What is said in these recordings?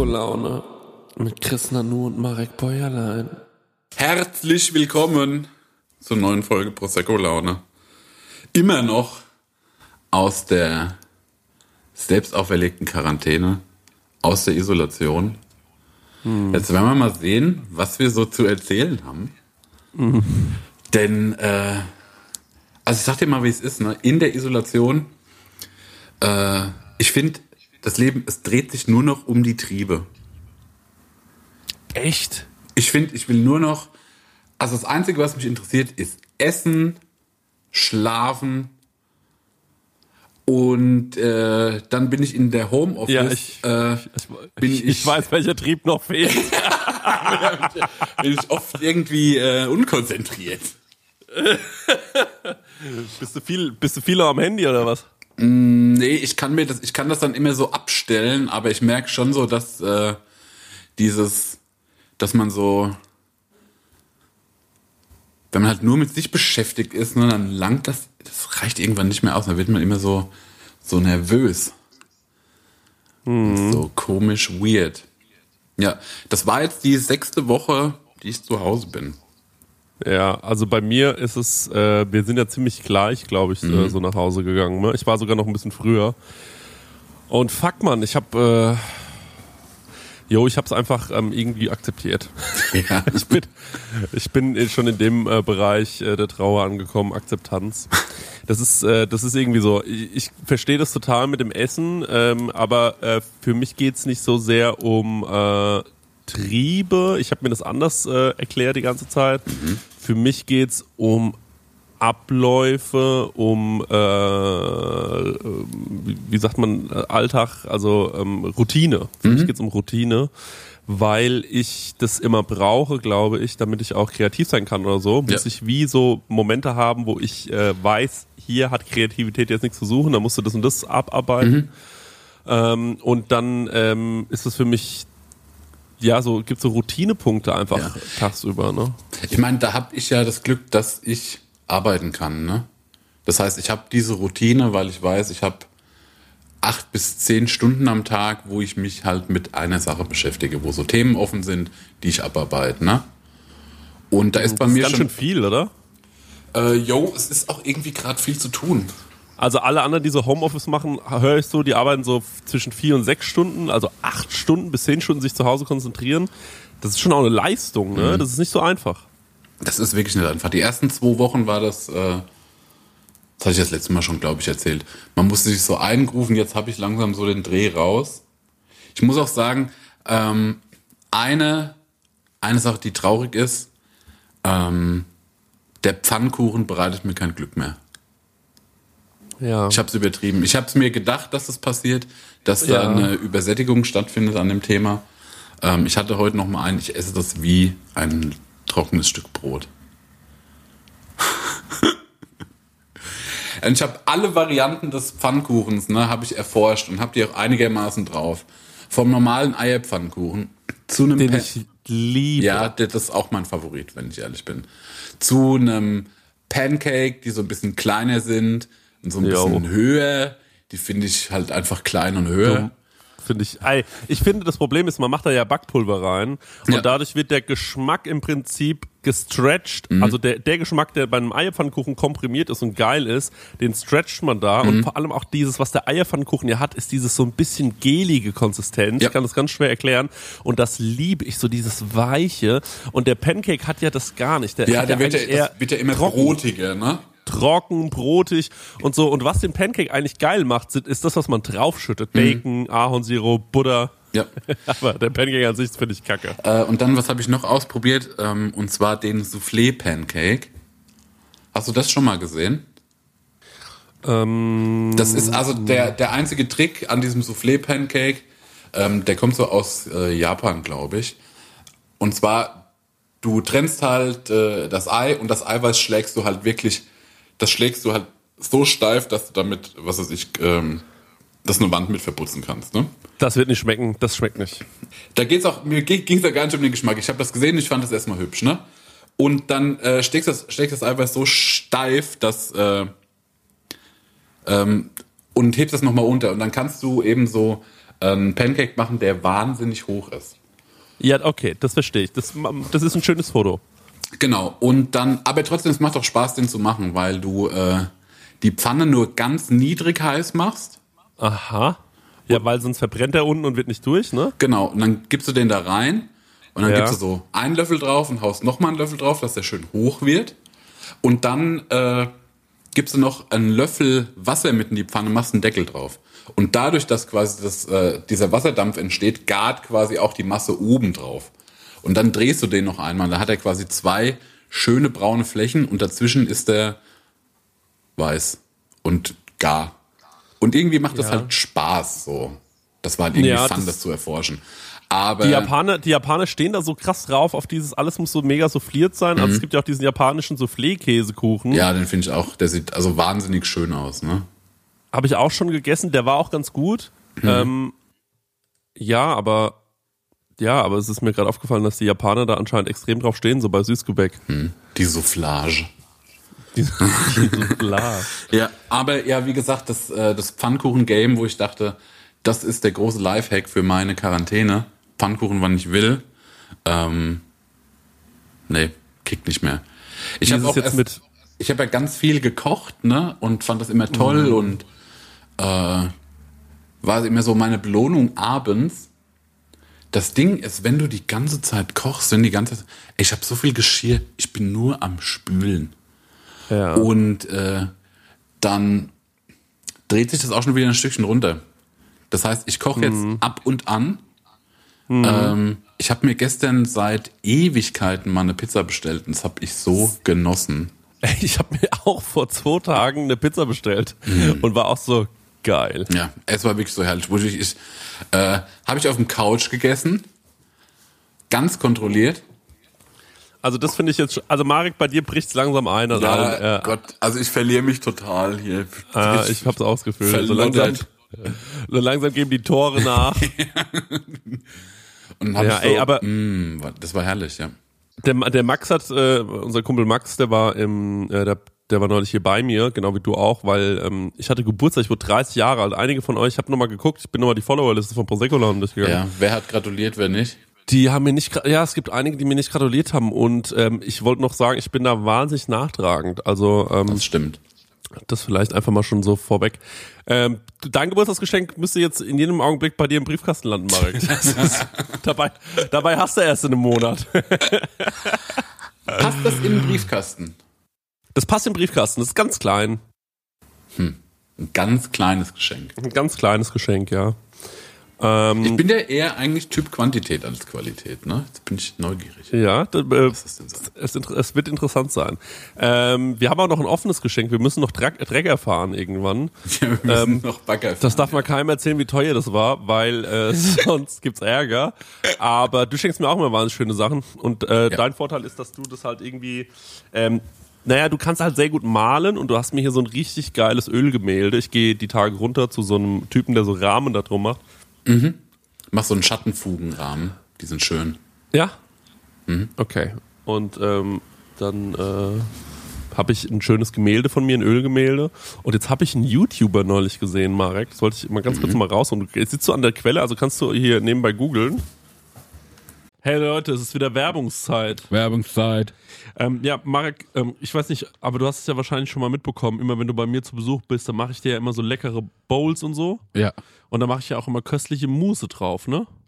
Prosecco-Laune mit Chris Nanu und Marek Bäuerlein. Herzlich willkommen zur neuen Folge Prosecco Laune. Immer noch aus der selbst auferlegten Quarantäne, aus der Isolation. Jetzt werden wir mal sehen, was wir so zu erzählen haben. Denn, äh, also ich sag dir mal, wie es ist, ne? in der Isolation, äh, ich finde, das Leben, es dreht sich nur noch um die Triebe. Echt? Ich finde, ich will nur noch, also das Einzige, was mich interessiert, ist Essen, Schlafen und äh, dann bin ich in der Homeoffice. Ja, ich, äh, ich, bin ich, ich weiß, welcher Trieb noch fehlt. bin ich oft irgendwie äh, unkonzentriert. bist, du viel, bist du viel am Handy oder was? Nee, ich kann mir das, ich kann das dann immer so abstellen, aber ich merke schon so, dass äh, dieses, dass man so, wenn man halt nur mit sich beschäftigt ist, ne, dann langt das, das reicht irgendwann nicht mehr aus. Dann wird man immer so, so nervös. So komisch, weird. Ja, das war jetzt die sechste Woche, die ich zu Hause bin. Ja, also bei mir ist es, äh, wir sind ja ziemlich gleich, glaube ich, äh, so nach Hause gegangen. Ne? Ich war sogar noch ein bisschen früher. Und fuck man, ich habe, äh, jo, ich habe es einfach ähm, irgendwie akzeptiert. Ja. Ich bin, ich bin schon in dem äh, Bereich äh, der Trauer angekommen, Akzeptanz. Das ist, äh, das ist irgendwie so. Ich, ich verstehe das total mit dem Essen, ähm, aber äh, für mich geht's nicht so sehr um äh, Triebe. Ich habe mir das anders äh, erklärt die ganze Zeit. Für mich geht's um Abläufe, um äh, äh, wie, sagt man Alltag, also ähm, Routine. Für mich geht's um Routine, weil ich das immer brauche, glaube ich, damit ich auch kreativ sein kann oder so. Muss Ja. ich wie so Momente haben, wo ich äh, weiß, hier hat Kreativität jetzt nichts zu suchen, da musst du das und das abarbeiten. Ähm, und dann ähm, ist es für mich ja, so gibt so Routinepunkte einfach Ja. tagsüber, ne? Ich meine, da habe ich ja das Glück, dass ich arbeiten kann. Ne? Das heißt, ich habe diese Routine, weil ich weiß, ich habe acht bis zehn Stunden am Tag, wo ich mich halt mit einer Sache beschäftige, wo so Themen offen sind, die ich abarbeite. Ne? Und da ist bei Das ist mir ganz schon, schön viel, oder? äh, yo, es ist auch irgendwie gerade viel zu tun. Also alle anderen, die so Homeoffice machen, höre ich so, die arbeiten so zwischen vier und sechs Stunden, also acht Stunden bis zehn Stunden sich zu Hause konzentrieren. Das ist schon auch eine Leistung, ne? Das ist nicht so einfach. Das ist wirklich nicht einfach. Die ersten zwei Wochen war das, äh, das hatte ich das letzte Mal schon, glaube ich, erzählt. Man musste sich so eingrufen, jetzt habe ich langsam so den Dreh raus. Ich muss auch sagen, ähm, eine, eine Sache, die traurig ist, ähm, der Pfannkuchen bereitet mir kein Glück mehr. Ja. Ich habe es übertrieben. Ich habe es mir gedacht, dass das passiert, dass Ja. da eine Übersättigung stattfindet an dem Thema. Ähm, ich hatte heute noch mal einen, ich esse das wie ein trockenes Stück Brot. ich habe alle Varianten des Pfannkuchens, ne, habe ich erforscht und habe die auch einigermaßen drauf. Vom normalen Eierpfannkuchen zu einem Den Pe- ich liebe. ja, das ist auch mein Favorit, wenn ich ehrlich bin. Zu einem Pancake, die so ein bisschen kleiner sind und so ein Jo. bisschen höher. Die finde ich halt einfach klein und höher. Finde ich. Ey, ich finde, das Problem ist, man macht da ja Backpulver rein und Ja. dadurch wird der Geschmack im Prinzip gestretched. Mhm. Also der, der Geschmack, der bei einem Eierpfannkuchen komprimiert ist und geil ist, den stretcht man da. Mhm. Und vor allem auch dieses, was der Eierpfannkuchen ja hat, ist dieses so ein bisschen gelige Konsistenz. Ja. Ich kann das ganz schwer erklären. Und das liebe ich, so dieses Weiche. Und der Pancake hat ja das gar nicht. Der Ja, hat der wird ja, das wird ja immer trocken brotiger, ne? Trocken, brotig und so. Und was den Pancake eigentlich geil macht, ist das, was man draufschüttet. Bacon, Ahornsirup, Butter. Ja. Aber der Pancake an sich finde ich kacke. Äh, und dann, was habe ich noch ausprobiert? Ähm, und zwar den Soufflé-Pancake. Hast du das schon mal gesehen? Ähm, Das ist also der, der einzige Trick an diesem Soufflé-Pancake. Ähm, der kommt so aus äh, Japan, glaube ich. Und zwar, du trennst halt äh, das Ei und das Eiweiß schlägst du halt wirklich, das schlägst du halt so steif, dass du damit, was weiß ich, ähm, das eine Wand mit verputzen kannst. Ne? das wird nicht schmecken, das schmeckt nicht. Da geht's auch, mir ging es ja gar nicht um den Geschmack. Ich habe das gesehen, ich fand das erstmal hübsch, ne? Und dann äh, schlägst das, schlägst das Eiweiß so steif, dass äh, ähm, und hebst das nochmal unter. Und dann kannst du eben so einen Pancake machen, der wahnsinnig hoch ist. Ja, okay, das verstehe ich. Das, das ist ein schönes Foto. Genau. Und dann, aber trotzdem, es macht doch Spaß, den zu machen, weil du äh, die Pfanne nur ganz niedrig heiß machst. Aha. Ja, weil sonst verbrennt er unten und wird nicht durch, ne? Genau. Und dann gibst du den da rein und dann Ja. gibst du so einen Löffel drauf und haust nochmal einen Löffel drauf, dass der schön hoch wird. Und dann äh, gibst du noch einen Löffel Wasser mit in die Pfanne, machst einen Deckel drauf. Und dadurch, dass quasi das, äh, dieser Wasserdampf entsteht, gart quasi auch die Masse oben drauf. Und dann drehst du den noch einmal. Da hat er quasi zwei schöne braune Flächen und dazwischen ist der weiß und gar. Und irgendwie macht das Ja. halt Spaß so. Das war halt irgendwie Ja, fun, das- das, zu erforschen. Aber Die Japaner, die Japaner stehen da so krass drauf auf dieses, alles muss so mega souffliert sein. Also es gibt ja auch diesen japanischen Soufflé-Käsekuchen. Mhm. ja, den finde ich auch, der sieht also wahnsinnig schön aus, ne? Habe ich auch schon gegessen, der war auch ganz gut. Mhm. Ähm, ja, aber ja, aber es ist mir gerade aufgefallen, dass die Japaner da anscheinend extrem drauf stehen, so bei Süßgebäck. Die Soufflage. Die, die klar. Ja, aber ja, wie gesagt, das, äh, das Pfannkuchen-Game, wo ich dachte, das ist der große Lifehack für meine Quarantäne. Pfannkuchen, wann ich will. Ähm, nee, kickt nicht mehr. Ich habe auch jetzt erst, mit- ich habe ja ganz viel gekocht, ne, und fand das immer toll Mhm. und äh, war immer so meine Belohnung abends. Das Ding ist, wenn du die ganze Zeit kochst, wenn die ganze Zeit, ich habe so viel Geschirr, ich bin nur am Spülen. Ja. Und äh, dann dreht sich das auch schon wieder ein Stückchen runter. Das heißt, ich koche jetzt ab und an. Ähm, ich habe mir gestern seit Ewigkeiten mal eine Pizza bestellt und das habe ich so genossen. Ich habe mir auch vor zwei Tagen eine Pizza bestellt Mhm. und war auch so geil. Ja, es war wirklich so herrlich. Ich, ich, äh, habe ich auf dem Couch gegessen, ganz kontrolliert. Also das finde ich jetzt, also Marek, bei dir bricht's langsam ein. Also Ja, äh, Gott, also ich verliere mich total hier. äh, ich hab's ausgefühlt. So langsam, verloddert. so langsam geben die Tore nach. Und hab Ja, ich so, ey, aber- mm, war- das war herrlich, ja. Der, der Max hat, äh, unser Kumpel Max, der war im, äh, der, der war neulich hier bei mir, genau wie du auch, weil ähm, ich hatte Geburtstag, ich wurde 30 Jahre alt. Einige von euch, ich habe nochmal geguckt, ich bin nochmal die Followerliste von Prosecco durchgegangen. Ja, wer hat gratuliert, wer nicht? Die haben mir nicht, ja, es gibt einige, die mir nicht gratuliert haben und ähm, ich wollte noch sagen, ich bin da wahnsinnig nachtragend. Also ähm, Das stimmt. das vielleicht einfach mal schon so vorweg. Ähm, dein Geburtstagsgeschenk müsste jetzt in jedem Augenblick bei dir im Briefkasten landen, Marek. Ist, dabei, dabei hast du erst in einem Monat. Passt das in den Briefkasten? Das passt im Briefkasten, das ist ganz klein. Ein ganz kleines Geschenk. Ein ganz kleines Geschenk, ja. Ähm, Ich bin ja eher eigentlich Typ Quantität als Qualität, ne? Jetzt bin ich neugierig. ja, äh, denn so? es, inter- es wird interessant sein. Ähm, wir haben auch noch ein offenes Geschenk. Wir müssen noch Dreck erfahren irgendwann. Ja, wir müssen noch Bagger Ähm, Das darf man keinem erzählen, wie teuer das war, weil äh, sonst gibt's Ärger. Aber du schenkst mir auch immer wahnsinnig schöne Sachen. Und äh, dein Vorteil ist, dass du das halt irgendwie, ähm, naja, du kannst halt sehr gut malen und du hast mir hier so ein richtig geiles Ölgemälde. Ich gehe die Tage runter zu so einem Typen, der so Rahmen da drum macht. Mach so einen Schattenfugenrahmen. Die sind schön. Ja? Okay. Und ähm, dann äh, habe ich ein schönes Gemälde von mir, ein Ölgemälde. Und jetzt habe ich einen YouTuber neulich gesehen, Marek. Das wollte ich mal ganz kurz mal raus. Und jetzt sitzt du an der Quelle, also kannst du hier nebenbei googeln. Hey Leute, es ist wieder Werbungszeit. Werbungszeit. Ähm, ja, Marek, ähm, ich weiß nicht, aber du hast es ja wahrscheinlich schon mal mitbekommen. Immer wenn du bei mir zu Besuch bist, dann mache ich dir ja immer so leckere Bowls und so. Ja. Und da mache ich ja auch immer köstliche Mousse drauf, ne?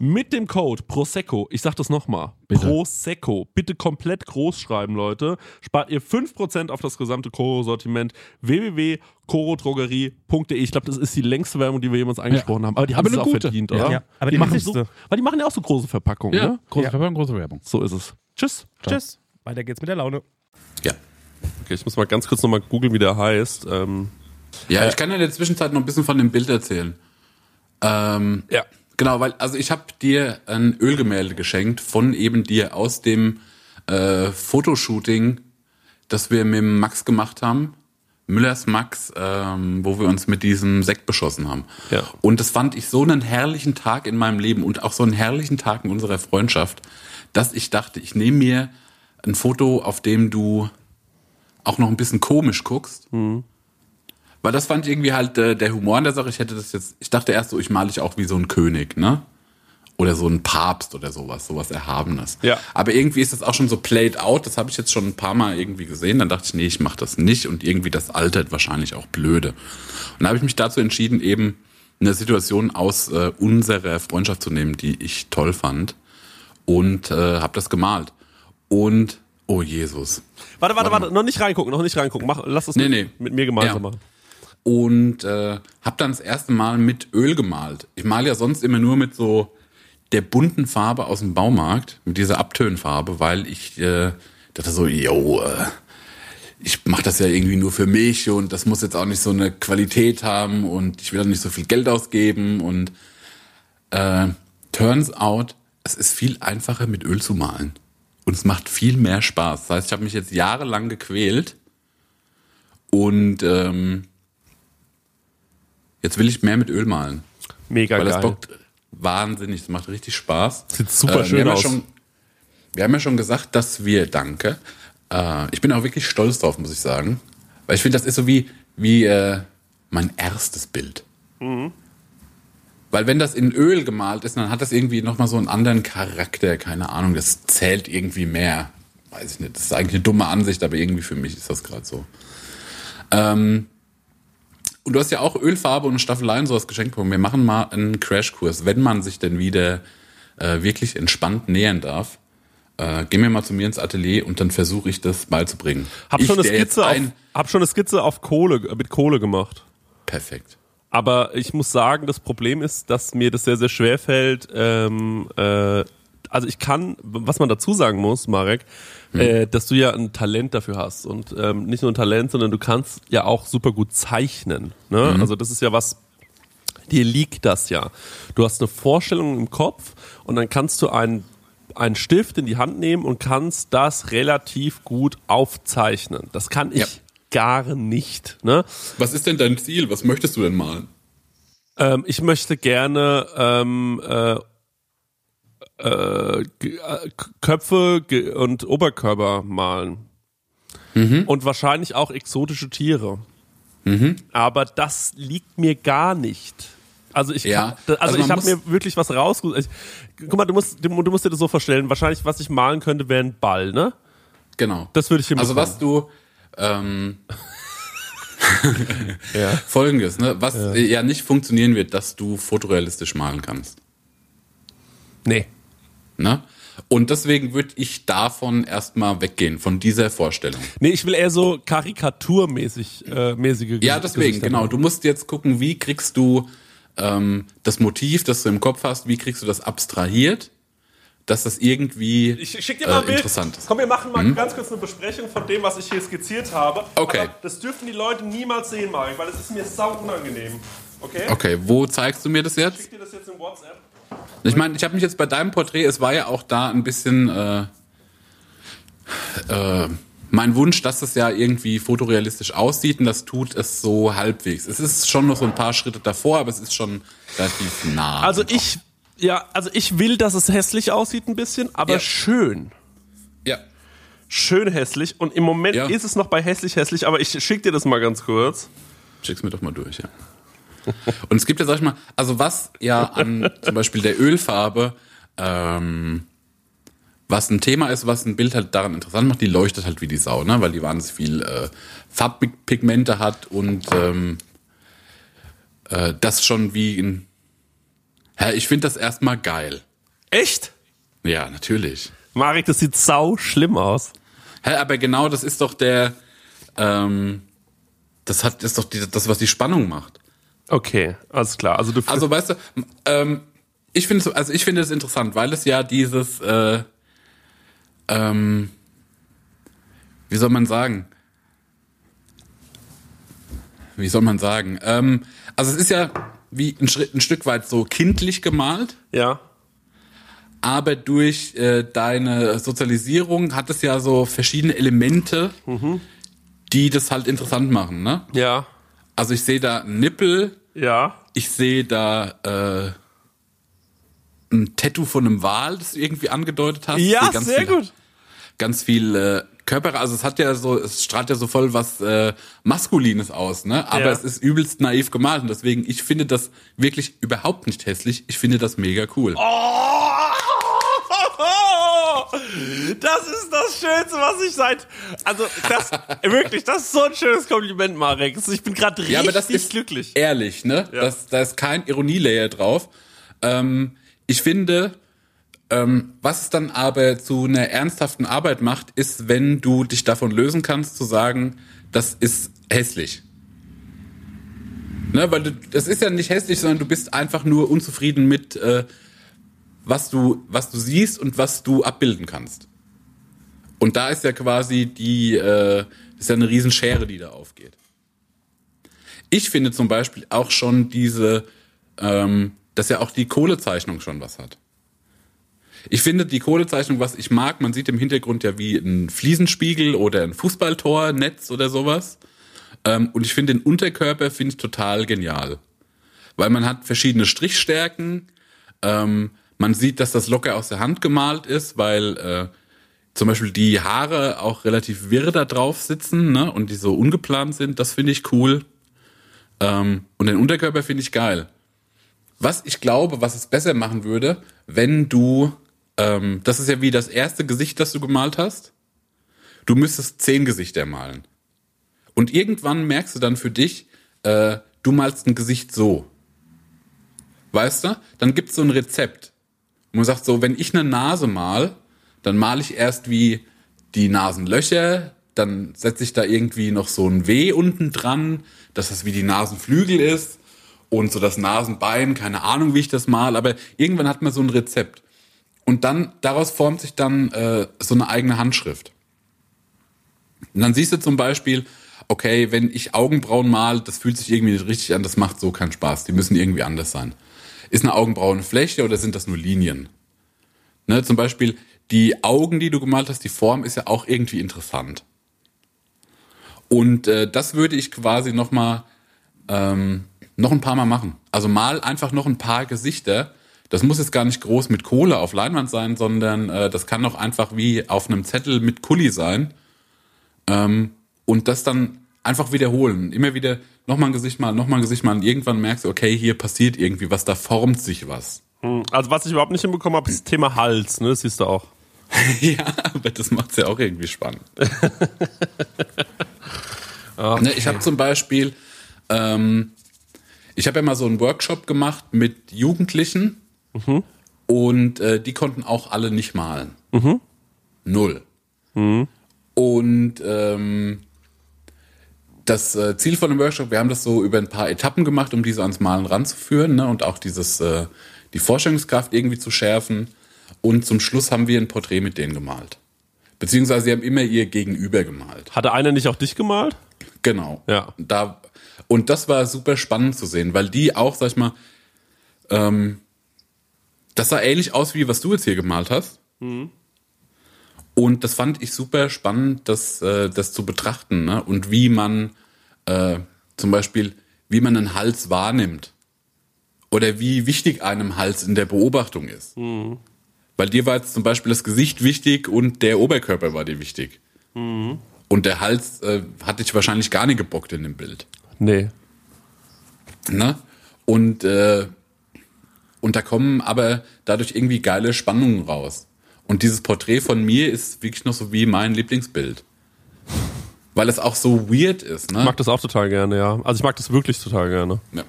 mit dem Code Prosecco, ich sag das nochmal. Prosecco, bitte komplett groß schreiben, Leute, spart ihr 5% auf das gesamte Koro-Sortiment www.korodrogerie.de. Ich glaube, das ist die längste Werbung, die wir jemals eingesprochen haben, aber die haben Aber es auch gute. verdient, Ja. oder? Ja, aber die machen so, weil die machen ja auch so große Verpackungen, Ja, ne? große Ja. Verpackung, große Werbung. So ist es. Tschüss. Tschüss. Weiter geht's mit der Laune. Ja. Okay, ich muss mal ganz kurz nochmal googeln, wie der heißt. Ähm, Ja, ich kann ja in der Zwischenzeit noch ein bisschen von dem Bild erzählen. Ähm, ja. Genau, weil also ich habe dir ein Ölgemälde geschenkt von eben dir aus dem äh, Fotoshooting, das wir mit Max gemacht haben. Müllers Max, ähm, wo wir uns mit diesem Sekt beschossen haben. Ja. Und das fand ich so einen herrlichen Tag in meinem Leben und auch so einen herrlichen Tag in unserer Freundschaft, dass ich dachte, ich nehme mir ein Foto, auf dem du auch noch ein bisschen komisch guckst. Weil das fand ich irgendwie halt äh, der Humor an der Sache. Ich hätte das jetzt, ich dachte erst so, ich male dich auch wie so ein König, ne? Oder so ein Papst oder sowas, sowas Erhabenes. Ja. Aber irgendwie ist das auch schon so played out. Das habe ich jetzt schon ein paar Mal irgendwie gesehen. Dann dachte ich, nee, ich mache das nicht. Und irgendwie das altert wahrscheinlich auch blöde. Und dann habe ich mich dazu entschieden, eben eine Situation aus äh, unserer Freundschaft zu nehmen, die ich toll fand. Und äh, habe das gemalt. Und, oh Jesus. Warte, warte, warte, noch nicht reingucken, noch nicht reingucken. Mach, lass das Nee, mit, nee. mit mir gemeinsam Ja. machen. Und äh, habe dann das erste Mal mit Öl gemalt. Ich male ja sonst immer nur mit so der bunten Farbe aus dem Baumarkt, mit dieser Abtönfarbe, weil ich äh, dachte so, yo, äh, ich mache das ja irgendwie nur für mich und das muss jetzt auch nicht so eine Qualität haben und ich will auch nicht so viel Geld ausgeben und äh, turns out, es ist viel einfacher mit Öl zu malen und es macht viel mehr Spaß. Das heißt, ich habe mich jetzt jahrelang gequält und ähm, jetzt will ich mehr mit Öl malen. Mega Weil geil. das bockt wahnsinnig, das macht richtig Spaß. Sieht super Äh, schön wir haben aus. Ja schon, wir haben ja schon gesagt, dass wir, danke, äh, ich bin auch wirklich stolz drauf, muss ich sagen. Weil ich finde, das ist so wie, wie äh, mein erstes Bild. Mhm. Weil wenn das in Öl gemalt ist, dann hat das irgendwie nochmal so einen anderen Charakter, keine Ahnung, das zählt irgendwie mehr. Weiß ich nicht, das ist eigentlich eine dumme Ansicht, aber irgendwie für mich ist das gerade so. Ähm, und du hast ja auch Ölfarbe und Staffeleien sowas geschenkt bekommen. Wir machen mal einen Crashkurs, wenn man sich denn wieder äh, wirklich entspannt nähern darf. Äh, gehen wir mal zu mir ins Atelier und dann versuche ich das beizubringen. Hab ich, schon, eine Skizze auf, hab schon eine Skizze auf Kohle, mit Kohle gemacht. Perfekt. Aber ich muss sagen, das Problem ist, dass mir das sehr, sehr schwer fällt. Ähm, äh, also ich kann, was man dazu sagen muss, Marek, Hm. äh, dass du ja ein Talent dafür hast. Und ähm, nicht nur ein Talent, sondern du kannst ja auch super gut zeichnen. Ne? Mhm. Also das ist ja was, dir liegt das ja. Du hast eine Vorstellung im Kopf und dann kannst du einen, einen Stift in die Hand nehmen und kannst das relativ gut aufzeichnen. Das kann ich Ja. gar nicht. Ne? Was ist denn dein Ziel? Was möchtest du denn malen? Ähm, ich möchte gerne ähm, äh, äh, äh, Köpfe und Oberkörper malen. Mhm. Und wahrscheinlich auch exotische Tiere. Aber das liegt mir gar nicht. Also ich, Ja, kann, also, also ich habe mir wirklich was rausgesucht. Guck mal, du musst, du, du musst dir das so vorstellen. Wahrscheinlich, was ich malen könnte, wäre ein Ball, ne? Genau. Das würde ich Also hinbekommen. was du ähm, Ja. folgendes, ne? Was ja. nicht funktionieren wird, dass du fotorealistisch malen kannst. Nee. Ne? Und deswegen würde ich davon erstmal weggehen, von dieser Vorstellung. Nee, ich will eher so karikaturmäßig äh, mäßige Ja, deswegen, genau. Du musst jetzt gucken, wie kriegst du ähm, das Motiv, das du im Kopf hast, wie kriegst du das abstrahiert, dass das irgendwie Ich schick dir mal ein äh, Bild. interessant ist. Komm, wir machen mal ganz kurz eine Besprechung von dem, was ich hier skizziert habe. Okay. Aber das dürfen die Leute niemals sehen, Marek, weil das ist mir sau unangenehm. Okay? Okay, wo zeigst du mir das Ich jetzt? schick dir das jetzt in WhatsApp. Ich meine, ich habe mich jetzt bei deinem Porträt, es war ja auch da ein bisschen äh, äh, mein Wunsch, dass es ja irgendwie fotorealistisch aussieht und das tut es so halbwegs. Es ist schon noch so ein paar Schritte davor, aber es ist schon relativ nah. Also ich, ja, also ich will, dass es hässlich aussieht ein bisschen, aber Ja. schön. ja. Schön hässlich. Und im Moment Ja. ist es noch bei hässlich hässlich, aber ich schick dir das mal ganz kurz. Schick's mir doch mal durch, ja. Und es gibt ja, sag ich mal, also was ja an zum Beispiel der Ölfarbe, ähm, was ein Thema ist, was ein Bild halt daran interessant macht, die leuchtet halt wie die Sau, ne? weil die wahnsinnig viel äh, Farbpigmente hat und ähm, äh, das schon wie ein. Ja, ich finde das erstmal geil. Echt? Ja, natürlich. Marek, das sieht sau schlimm aus. Hä, aber genau das ist doch der, ähm, das hat, ist doch die, das, was die Spannung macht. Okay, alles klar. Also du Also weißt du, ähm, ich finde so, also ich finde es interessant, weil es ja dieses, äh, ähm, wie soll man sagen? Wie soll man sagen? Ähm, also es ist ja wie ein, Schritt, ein Stück weit so kindlich gemalt, ja. aber durch äh, deine Sozialisierung hat es ja so verschiedene Elemente, die das halt interessant machen. Ne? Ja. Also ich sehe da Nippel, Ja. ich sehe da äh, ein Tattoo von einem Wal, das du irgendwie angedeutet hast. Ja, sehr viel, gut. Ganz viel äh, Körper, also es hat ja so, es strahlt ja so voll was äh, Maskulines aus, ne? Aber Ja. es ist übelst naiv gemalt und deswegen, ich finde das wirklich überhaupt nicht hässlich. Ich finde das mega cool. Oh, das ist das Schönste, was ich seit. Also, das, wirklich, das ist so ein schönes Kompliment, Marek. Ich bin gerade richtig Ja, aber das ist glücklich. ehrlich, ne? Ja. Das, da ist kein Ironielayer drauf. Ähm, ich finde, ähm, was es dann aber zu einer ernsthaften Arbeit macht, ist, wenn du dich davon lösen kannst, zu sagen, das ist hässlich. Ne, weil du, das ist ja nicht hässlich, sondern du bist einfach nur unzufrieden mit, äh, was du, was du siehst und was du abbilden kannst. Und da ist ja quasi die, äh, ist ja eine Riesenschere, die da aufgeht. Ich finde zum Beispiel auch schon diese, ähm, dass ja auch die Kohlezeichnung schon was hat. Ich finde die Kohlezeichnung, was ich mag, man sieht im Hintergrund ja wie ein Fliesenspiegel oder ein Fußballtor, Netz oder sowas. Ähm, und ich finde den Unterkörper finde ich total genial. Weil man hat verschiedene Strichstärken. Ähm, man sieht, dass das locker aus der Hand gemalt ist, weil äh, zum Beispiel die Haare auch relativ wirr da drauf sitzen ne? und die so ungeplant sind. Das finde ich cool. Ähm, und den Unterkörper finde ich geil. Was ich glaube, was es besser machen würde, wenn du, ähm, das ist ja wie das erste Gesicht, das du gemalt hast. Du müsstest zehn Gesichter malen. Und irgendwann merkst du dann für dich, äh, du malst ein Gesicht so. Weißt du? Dann gibt's so ein Rezept. Und man sagt so, wenn ich eine Nase mal, dann male ich erst wie die Nasenlöcher, dann setze ich da irgendwie noch so ein W unten dran, dass das wie die Nasenflügel ist. und so das Nasenbein, keine Ahnung, wie ich das mal, aber irgendwann hat man so ein Rezept. Und dann, daraus formt sich dann äh, so eine eigene Handschrift. Und dann siehst du zum Beispiel, okay, wenn ich Augenbrauen mal, das fühlt sich irgendwie nicht richtig an, das macht so keinen Spaß. Die müssen irgendwie anders sein. Ist eine Augenbraue eine Fläche oder sind das nur Linien? Ne, zum Beispiel die Augen, die du gemalt hast, die Form ist ja auch irgendwie interessant. Und äh, das würde ich quasi noch mal ähm, noch ein paar Mal machen. Also mal einfach noch ein paar Gesichter. Das muss jetzt gar nicht groß mit Kohle auf Leinwand sein, sondern äh, das kann auch einfach wie auf einem Zettel mit Kuli sein. Ähm, und das dann einfach wiederholen. Immer wieder nochmal ein Gesicht mal, nochmal ein Gesicht mal. Und irgendwann merkst du, okay, hier passiert irgendwie was, da formt sich was. Hm, Also was ich überhaupt nicht hinbekommen habe, ist das Thema Hals, ne? Das siehst du auch. ja, aber das macht's ja auch irgendwie spannend. ne, ich habe zum Beispiel, ähm, ich habe ja mal so einen Workshop gemacht mit Jugendlichen und äh, die konnten auch alle nicht malen. Null. Und ähm, das äh, Ziel von dem Workshop, wir haben das so über ein paar Etappen gemacht, um diese ans Malen ranzuführen ne, und auch dieses, äh, die Vorstellungskraft irgendwie zu schärfen. Und zum Schluss haben wir ein Porträt mit denen gemalt. Beziehungsweise sie haben immer ihr Gegenüber gemalt. Hatte einer nicht auch dich gemalt? Genau. Ja. Da, und das war super spannend zu sehen, weil die auch, sag ich mal, ähm, das sah ähnlich aus, wie was du jetzt hier gemalt hast. Und das fand ich super spannend, das, äh, das zu betrachten. Ne? Und wie man äh, zum Beispiel, wie man einen Hals wahrnimmt. Oder wie wichtig einem Hals in der Beobachtung ist. Weil dir war jetzt zum Beispiel das Gesicht wichtig und der Oberkörper war dir wichtig. Und der Hals äh, hat dich wahrscheinlich gar nicht gebockt in dem Bild. Nee. Ne? Und, äh, und da kommen aber dadurch irgendwie geile Spannungen raus. Und dieses Porträt von mir ist wirklich noch so wie mein Lieblingsbild. Weil es auch so weird ist, ne? Ich mag das auch total gerne, ja. Also ich mag das wirklich total gerne. Ja.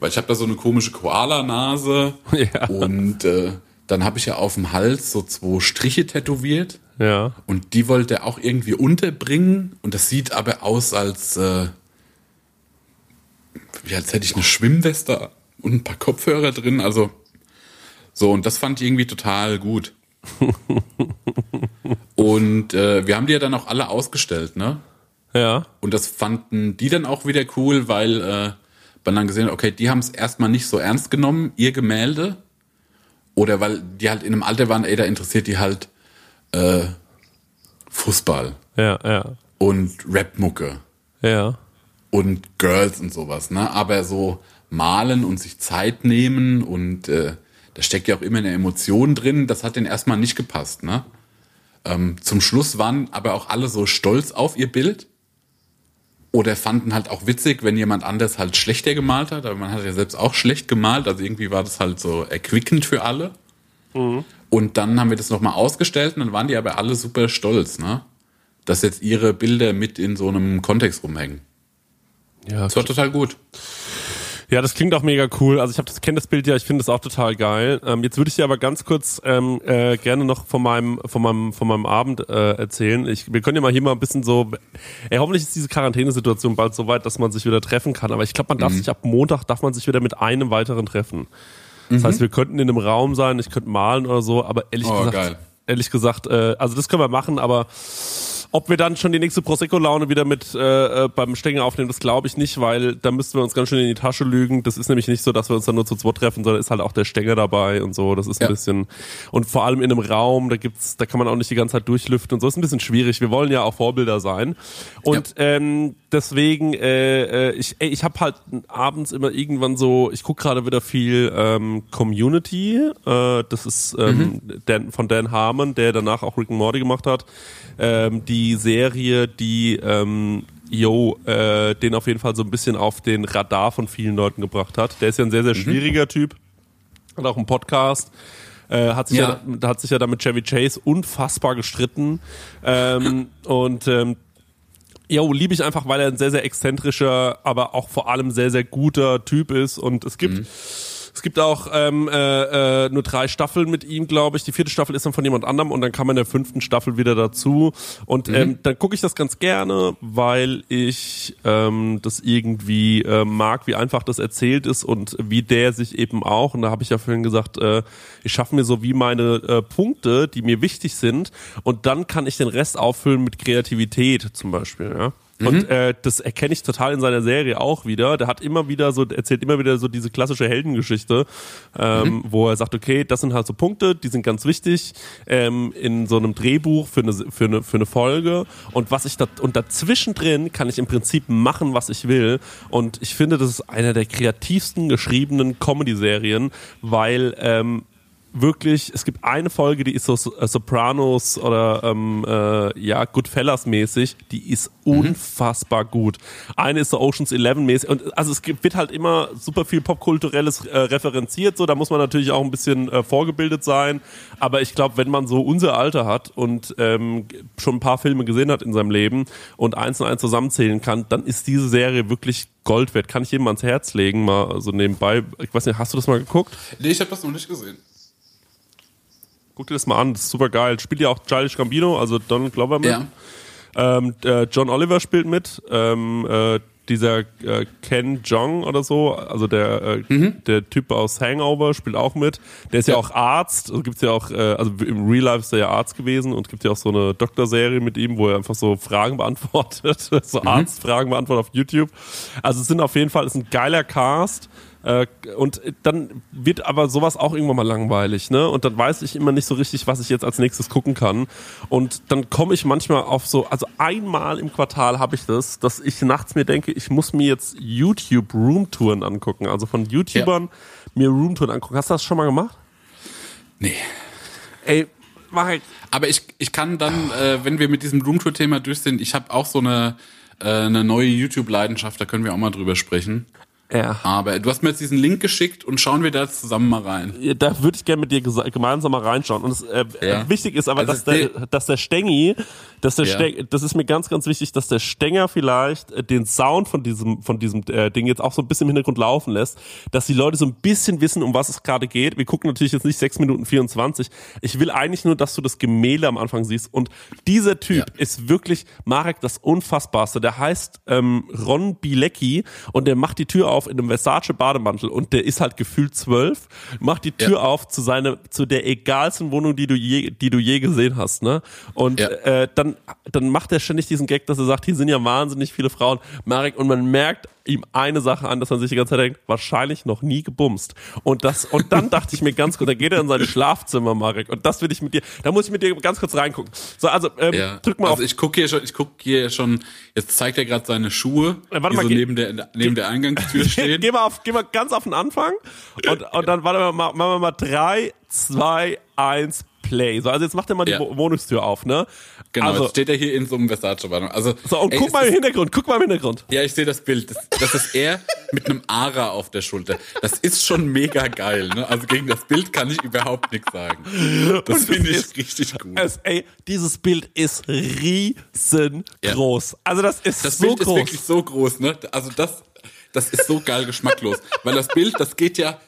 Weil ich habe da so eine komische Koala-Nase Ja. und äh, dann habe ich ja auf dem Hals so zwei Striche tätowiert Ja. und die wollte er auch irgendwie unterbringen und das sieht aber aus als äh, wie als hätte ich eine Schwimmweste und ein paar Kopfhörer drin, also so und das fand ich irgendwie total gut. und äh, wir haben die ja dann auch alle ausgestellt, ne? Ja. Und das fanden die dann auch wieder cool, weil äh, man dann gesehen hat, okay, die haben es erstmal nicht so ernst genommen, ihr Gemälde. Oder weil die halt in einem Alter waren, ey, da interessiert die halt äh, Fußball Ja, ja. und Rapmucke Ja. und Girls und sowas, ne? Aber so malen und sich Zeit nehmen und äh, da steckt ja auch immer eine Emotion drin, das hat denen erstmal nicht gepasst, ne? Ähm, zum Schluss waren aber auch alle so stolz auf ihr Bild oder fanden halt auch witzig, wenn jemand anders halt schlechter gemalt hat, aber man hat ja selbst auch schlecht gemalt, also irgendwie war das halt so erquickend für alle. Und dann haben wir das nochmal ausgestellt und dann waren die aber alle super stolz, ne? Dass jetzt ihre Bilder mit in so einem Kontext rumhängen. Ja, Das war total gut. Ja, das klingt auch mega cool. Also ich habe das kenne das Bild ja, ich finde das auch total geil. Ähm, jetzt würde ich dir aber ganz kurz ähm, äh, gerne noch von meinem von meinem von meinem Abend äh, erzählen. Ich, wir können ja mal hier mal ein bisschen so. Ey, hoffentlich ist diese Quarantänesituation bald so weit, dass man sich wieder treffen kann. Aber ich glaube, man darf Mhm. sich ab Montag darf man sich wieder mit einem weiteren treffen. Das Mhm. heißt, wir könnten in einem Raum sein, ich könnte malen oder so. Aber ehrlich Oh, gesagt, geil. ehrlich gesagt, äh, also das können wir machen, aber ob wir dann schon die nächste Prosecco-Laune wieder mit äh, äh, beim Stängel aufnehmen, das glaube ich nicht, weil da müssten wir uns ganz schön in die Tasche lügen. Das ist nämlich nicht so, dass wir uns dann nur zu zweit treffen, sondern ist halt auch der Stänger dabei und so. Das ist ein Ja. bisschen und vor allem in einem Raum, da gibt's, da kann man auch nicht die ganze Zeit durchlüften und so. Ist ein bisschen schwierig. Wir wollen ja auch Vorbilder sein und ähm, deswegen, äh, äh, ich, ey, ich habe halt abends immer irgendwann so, ich guck gerade wieder viel ähm, Community. Äh, das ist ähm, Dan, von Dan Harmon, der danach auch Rick and Morty gemacht hat. Ähm, die Serie, die ähm, Yo, äh, den auf jeden Fall so ein bisschen auf den Radar von vielen Leuten gebracht hat. Der ist ja ein sehr, sehr schwieriger Typ. Hat auch einen Podcast. Äh, hat sich ja. Ja. hat sich ja da mit Chevy Chase unfassbar gestritten. Ähm, und ähm, Jo, liebe ich einfach, weil er ein sehr, sehr exzentrischer, aber auch vor allem sehr, sehr guter Typ ist. Und es gibt Es gibt auch ähm, äh, äh, nur drei Staffeln mit ihm, glaube ich. Die vierte Staffel ist dann von jemand anderem und dann kam in der fünften Staffel wieder dazu. Und Mhm. ähm, dann gucke ich das ganz gerne, weil ich ähm, das irgendwie äh, mag, wie einfach das erzählt ist und wie der sich eben auch. Und da habe ich ja vorhin gesagt, äh, ich schaffe mir so wie meine äh, Punkte, die mir wichtig sind, und dann kann ich den Rest auffüllen mit Kreativität zum Beispiel. Ja. Und äh, das erkenne ich total in seiner Serie auch wieder. Der hat immer wieder so, erzählt immer wieder so diese klassische Heldengeschichte, ähm, wo er sagt, okay, das sind halt so Punkte, die sind ganz wichtig ähm, in so einem Drehbuch für eine, für eine, für eine Folge. Und was ich da, und dazwischen drin kann ich im Prinzip machen, was ich will. Und ich finde, das ist einer der kreativsten geschriebenen Comedy-Serien, weil ähm, wirklich, es gibt eine Folge, die ist so äh, Sopranos oder ähm, äh, ja, Goodfellas mäßig, die ist unfassbar gut. Eine ist so Oceans 11 mäßig und also es gibt, wird halt immer super viel popkulturelles äh, referenziert, so da muss man natürlich auch ein bisschen äh, vorgebildet sein, aber ich glaube, wenn man so unser Alter hat und ähm, schon ein paar Filme gesehen hat in seinem Leben und eins und eins zusammenzählen kann, dann ist diese Serie wirklich Gold wert. Kann ich jedem ans Herz legen, mal so nebenbei. Ich weiß nicht, hast du das mal geguckt? Nee, ich habe das noch nicht gesehen. Guck dir das mal an, das ist super geil. Spielt ja auch Childish Gambino, also Donald Glover mit. Ja. Ähm, äh, John Oliver spielt mit. Ähm, äh, dieser äh, Ken Jong oder so, also der, äh, der Typ aus Hangover spielt auch mit. Der ist ja, Ja. auch Arzt. Also gibt's ja auch, äh, also im Real Life ist er ja Arzt gewesen und gibt ja auch so eine Doktorserie mit ihm, wo er einfach so Fragen beantwortet, so Arztfragen beantwortet auf YouTube. Also es sind auf jeden Fall, es ist ein geiler Cast. Äh, und dann wird aber sowas auch irgendwann mal langweilig, ne? Und dann weiß ich immer nicht so richtig, was ich jetzt als nächstes gucken kann. Und dann komme ich manchmal auf so, also einmal im Quartal habe ich das, dass ich nachts mir denke, ich muss mir jetzt YouTube Roomtouren angucken. Also von YouTubern mir Roomtouren angucken. Hast du das schon mal gemacht? Nee. Ey, mach ich. Aber ich, ich kann dann, äh, wenn wir mit diesem Roomtour-Thema durch sind, ich habe auch so eine, äh, eine neue YouTube-Leidenschaft, da können wir auch mal drüber sprechen. Ja. Aber du hast mir jetzt diesen Link geschickt und schauen wir da zusammen mal rein. Ja, Da würde ich gerne mit dir gemeinsam mal reinschauen. Und es, äh, Ja. äh, wichtig ist aber, Also dass, der, dass der Stengi, dass der Ja. Steng, das ist mir ganz, ganz wichtig, dass der Stenger vielleicht äh, den Sound von diesem, von diesem äh, Ding jetzt auch so ein bisschen im Hintergrund laufen lässt, dass die Leute so ein bisschen wissen, um was es gerade geht. Wir gucken natürlich jetzt nicht 6 Minuten 24. Ich will eigentlich nur, dass du das Gemälde am Anfang siehst. Und dieser Typ Ja. ist wirklich, Marek, das Unfassbarste. Der heißt ähm, Ron Bilecki und der macht die Tür auf in einem Versace Bademantel und der ist halt gefühlt zwölf, macht die Tür Ja. auf zu seiner, zu der egalsten Wohnung, die du je, die du je gesehen hast, ne? Und Ja. äh, dann, dann macht er ständig diesen Gag, dass er sagt, hier sind ja wahnsinnig viele Frauen, Marek, und man merkt ihm eine Sache an, dass man sich die ganze Zeit denkt, wahrscheinlich noch nie gebumst. Und das, und dann dachte ich mir ganz kurz, da geht er in sein Schlafzimmer, Marek, und das will ich mit dir, da muss ich mit dir ganz kurz reingucken. So, also, ähm, Ja. drück mal also auf ich gucke hier schon, ich gucke hier schon, jetzt zeigt er gerade seine Schuhe, Äh, warte die mal, so geh- neben der, neben der Eingangstür stehen. Geh mal, auf, geh mal ganz auf den Anfang und, und dann warte mal, machen wir mal drei, zwei, eins, Play. So, also jetzt macht er mal die Ja. Wo- Wohnungstür auf, ne? Genau, Also, jetzt steht er hier in so einem Versace-Warnung. Also, so, und ey, guck mal im Hintergrund, guck mal im Hintergrund. Ja, ich sehe das Bild. Das, das ist er mit einem Ara auf der Schulter. Das ist schon mega geil. Ne? Also gegen das Bild kann ich überhaupt nichts sagen. Das finde ich ist- richtig gut. Es, ey, dieses Bild ist riesengroß. Also das ist Das so Bild groß. ist wirklich so groß. Ne? Also das, das ist so geil geschmacklos. Weil das Bild, das geht ja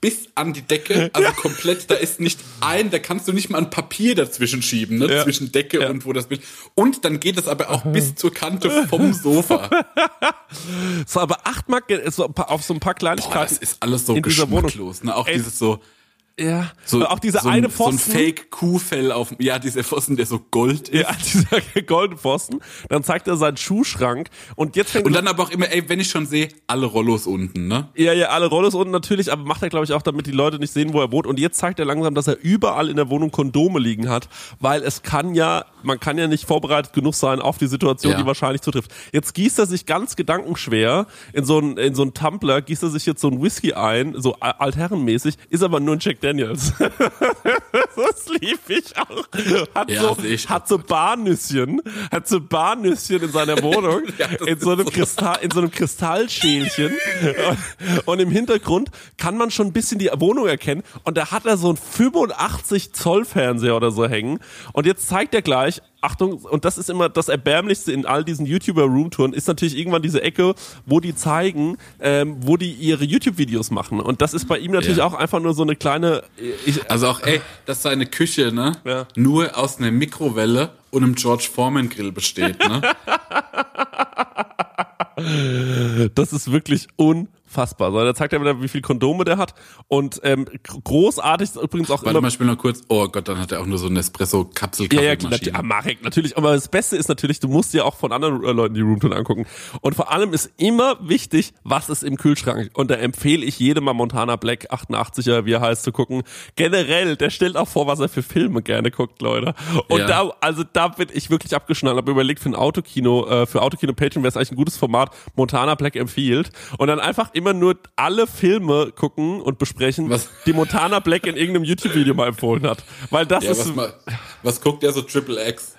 bis an die Decke, also komplett, da ist nicht ein, da kannst du nicht mal ein Papier dazwischen schieben, ne? Ja. zwischen Decke Ja. und wo das Bild. Und dann geht es aber auch bis zur Kante vom Sofa. so, aber acht Mark so auf so ein paar Boah, Kleinigkeiten. das ist alles so geschmacklos. Ne? Auch Ey, dieses so, ja, so auch diese so ein, eine Pfosten. So ein Fake-Kuhfell auf, ja, dieser Pfosten, der so Gold ist. Ja, dieser goldene Pfosten. Dann zeigt er seinen Schuhschrank und jetzt fängt Und dann aber auch immer, ey, wenn ich schon sehe, alle Rollos unten, ne? Ja, ja, alle Rollos unten natürlich, aber macht er, glaube ich, auch, damit die Leute nicht sehen, wo er wohnt. Und jetzt zeigt er langsam, dass er überall in der Wohnung Kondome liegen hat, weil es kann ja, man kann ja nicht vorbereitet genug sein auf die Situation, Ja. die wahrscheinlich zutrifft. Jetzt gießt er sich ganz gedankenschwer in so einen, in so einen Tumbler, gießt er sich jetzt so einen Whisky ein, so altherrenmäßig, ist aber nur ein Jack Daniels. das lieb ich auch. Hat Ja, so, hat so Barnüsschen, hat so Barnüsschen in seiner Wohnung, Ja, in so einem so. Kristall, in so einem Kristallschälchen. und, und im Hintergrund kann man schon ein bisschen die Wohnung erkennen. Und da hat er so einen 85 Zoll Fernseher oder so hängen. Und jetzt zeigt er gleich, Bereich, Achtung, und das ist immer das Erbärmlichste in all diesen YouTuber-Roomtouren, ist natürlich irgendwann diese Ecke, wo die zeigen, ähm, wo die ihre YouTube-Videos machen. Und das ist bei ihm natürlich Ja. auch einfach nur so eine kleine. Ich, Also auch, ey, dass seine Küche, ne, Ja. nur aus einer Mikrowelle und einem George Foreman Grill besteht, ne? Das ist wirklich unfassbar. So, da zeigt er wieder, wie viel Kondome der hat. Und ähm, großartig ist übrigens auch Warte immer. mal, ich will noch kurz, oh Gott, dann hat er auch nur so eine espresso Ja, ja, ja, Marek, natürlich. Aber das Beste ist natürlich, du musst dir auch von anderen äh, Leuten die Roomtour angucken. Und vor allem ist immer wichtig, was ist im Kühlschrank. Und da empfehle ich jedem mal Montana Black 88er, wie er heißt, zu gucken. Generell, der stellt auch vor, was er für Filme gerne guckt, Leute. Und Ja. da, also da bin ich wirklich abgeschnallt. Hab überlegt, für ein Autokino, äh, für Autokino Patreon wäre es eigentlich ein gutes Format, Montana Black empfiehlt. Und dann einfach immer nur alle Filme gucken und besprechen, Was? die Montana Black in irgendeinem YouTube-Video mal empfohlen hat. Weil das Ja, ist was, mal, was guckt der so Triple X?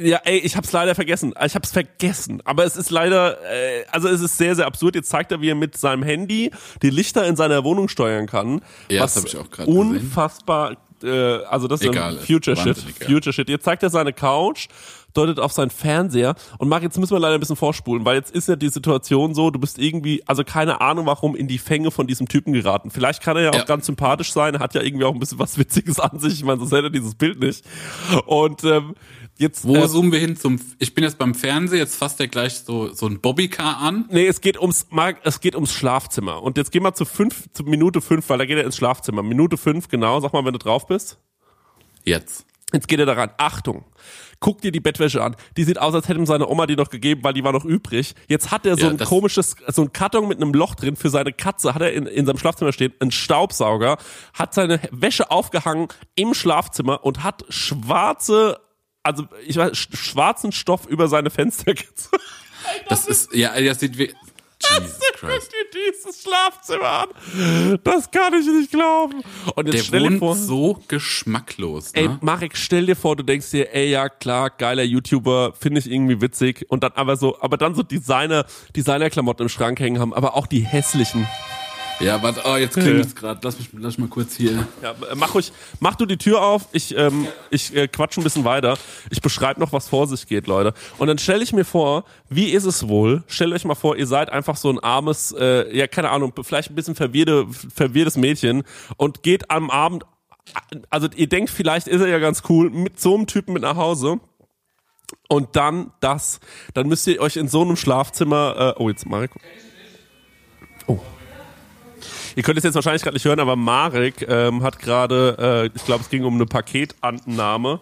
ja, ey, ich hab's leider vergessen. Ich hab's vergessen. Aber es ist leider, äh, also es ist sehr, sehr absurd. Jetzt zeigt er, wie er mit seinem Handy die Lichter in seiner Wohnung steuern kann. Ja, das hab ich auch gerade gesehen. Unfassbar, äh, also das ist Egal, Future Shit. Future Shit. Jetzt zeigt er seine Couch, deutet auf seinen Fernseher und Marc, jetzt müssen wir leider ein bisschen vorspulen, weil jetzt ist ja die Situation so, du bist irgendwie, also keine Ahnung warum, in die Fänge von diesem Typen geraten. Vielleicht kann er ja auch Ja. ganz sympathisch sein, er hat ja irgendwie auch ein bisschen was Witziges an sich. Ich meine, sonst hätte er dieses Bild nicht. Und ähm, jetzt Wo äh, zoomen wir hin zum, ich bin jetzt beim Fernsehen, jetzt fasst er gleich so, so ein Bobbycar an. Nee, es geht ums, Marc, es geht ums Schlafzimmer. Und jetzt gehen wir zu fünf, zu Minute fünf, weil da geht er ins Schlafzimmer. Minute fünf, genau. Sag mal, wenn du drauf bist. Jetzt. Jetzt geht er da rein. Achtung. Guck dir die Bettwäsche an. Die sieht aus, als hätte ihm seine Oma die noch gegeben, weil die war noch übrig. Jetzt hat er so Ja, ein komisches, so ein Karton mit einem Loch drin für seine Katze, hat er in, in seinem Schlafzimmer stehen, einen Staubsauger, hat seine Wäsche aufgehangen im Schlafzimmer und hat schwarze, also ich weiß, sch- schwarzen Stoff über seine Fenster gezogen. Das ist, ja, das sieht Jesus Guck Christ. dir dieses Schlafzimmer an. Das kann ich nicht glauben. Und jetzt Der stell dir wohnt vor, so geschmacklos, ey, ne? Marek, stell dir vor, du denkst dir, ey, ja, klar, geiler YouTuber, finde ich irgendwie witzig. Und dann aber so, aber dann so Designer, Designerklamotten im Schrank hängen haben, aber auch die hässlichen. Ja, warte, oh, jetzt klingelt's grad. Lass mich, lass mich mal kurz hier. Ja, mach ruhig, mach du die Tür auf, ich, ähm, ich äh, quatsch ein bisschen weiter. Ich beschreibe noch, was vor sich geht, Leute. Und dann stelle ich mir vor, wie ist es wohl? Stellt euch mal vor, ihr seid einfach so ein armes, äh, ja, keine Ahnung, vielleicht ein bisschen verwirrte, verwirrtes Mädchen und geht am Abend, also ihr denkt, vielleicht ist er ja ganz cool, mit so einem Typen mit nach Hause. Und dann das, dann müsst ihr euch in so einem Schlafzimmer, äh, oh, jetzt Marek. Oh. Ihr könnt es jetzt wahrscheinlich gerade nicht hören, aber Marek ähm, hat gerade, äh, ich glaube, es ging um eine Paketannahme.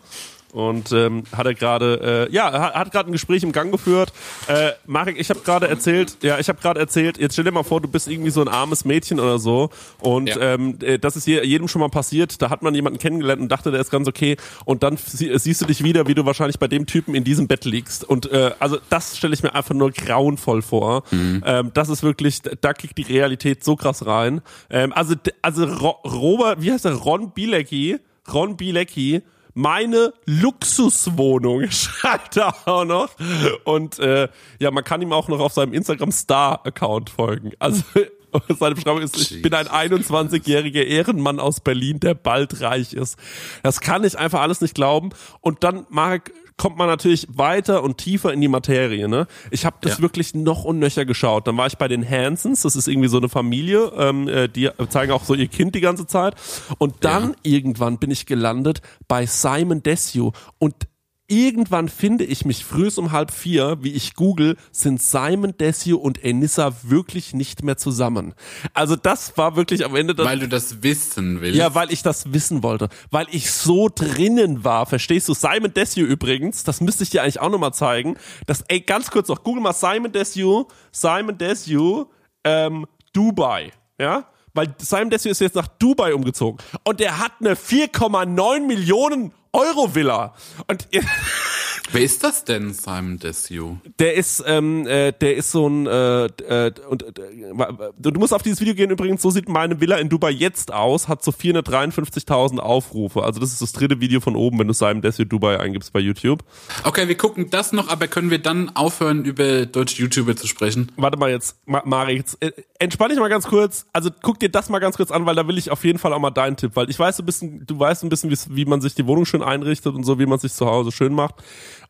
Und ähm, hat er gerade, äh, ja, er hat, hat gerade ein Gespräch im Gang geführt. Äh, Marek, ich habe gerade erzählt, ja, ich habe gerade erzählt, jetzt stell dir mal vor, du bist irgendwie so ein armes Mädchen oder so. Und Ja. ähm, äh, das ist hier jedem schon mal passiert. Da hat man jemanden kennengelernt und dachte, der ist ganz okay. Und dann sie, siehst du dich wieder, wie du wahrscheinlich bei dem Typen in diesem Bett liegst. Und äh, also das stelle ich mir einfach nur grauenvoll vor. Ähm, das ist wirklich, da kickt die Realität so krass rein. Ähm, also, also Ro Robert, wie heißt der? Ron Bilecki, Ron Bilecki, meine Luxuswohnung schreibt er auch noch. Und äh, ja, man kann ihm auch noch auf seinem Instagram Star-Account folgen. Also seine Beschreibung ist, ich bin ein 21-jähriger Ehrenmann aus Berlin, der bald reich ist. Das kann ich einfach alles nicht glauben. Und dann, Marek, kommt man natürlich weiter und tiefer in die Materie. Ne? Ich habe das Ja. wirklich noch und nöcher geschaut. Dann war ich bei den Hansons, das ist irgendwie so eine Familie, ähm, äh, die zeigen auch so ihr Kind die ganze Zeit. Und dann Ja. irgendwann bin ich gelandet bei Simon Desue und Irgendwann finde ich mich frühs um halb vier, wie ich google, sind Simon Desue und Enissa wirklich nicht mehr zusammen. Also das war wirklich am Ende das, Weil du das wissen willst. ja, weil ich das wissen wollte. Weil ich so drinnen war. Verstehst du? Simon Desue übrigens, das müsste ich dir eigentlich auch nochmal zeigen. Das, ey, ganz kurz noch, google mal Simon Desue, Simon Desue, ähm, Dubai. Ja? Weil Simon Desue ist jetzt nach Dubai umgezogen. Und der hat eine 4,9 Millionen Euro Villa. Und ihr, Wer ist das denn, Simon Desue? Der ist, ähm, äh, der ist so ein, äh, äh, und äh, du musst auf dieses Video gehen übrigens, so sieht meine Villa in Dubai jetzt aus, hat so 453.000 Aufrufe. Also das ist das dritte Video von oben, wenn du Simon Desue Dubai eingibst bei YouTube. Okay, wir gucken das noch, aber können wir dann aufhören, über deutsche YouTuber zu sprechen? Warte mal jetzt, Ma Mari, jetzt äh, entspann dich mal ganz kurz. Also guck dir das mal ganz kurz an, weil da will ich auf jeden Fall auch mal deinen Tipp, weil ich weiß ein bisschen, du weißt ein bisschen, wie man sich die Wohnung schön einrichtet und so, wie man sich zu Hause schön macht.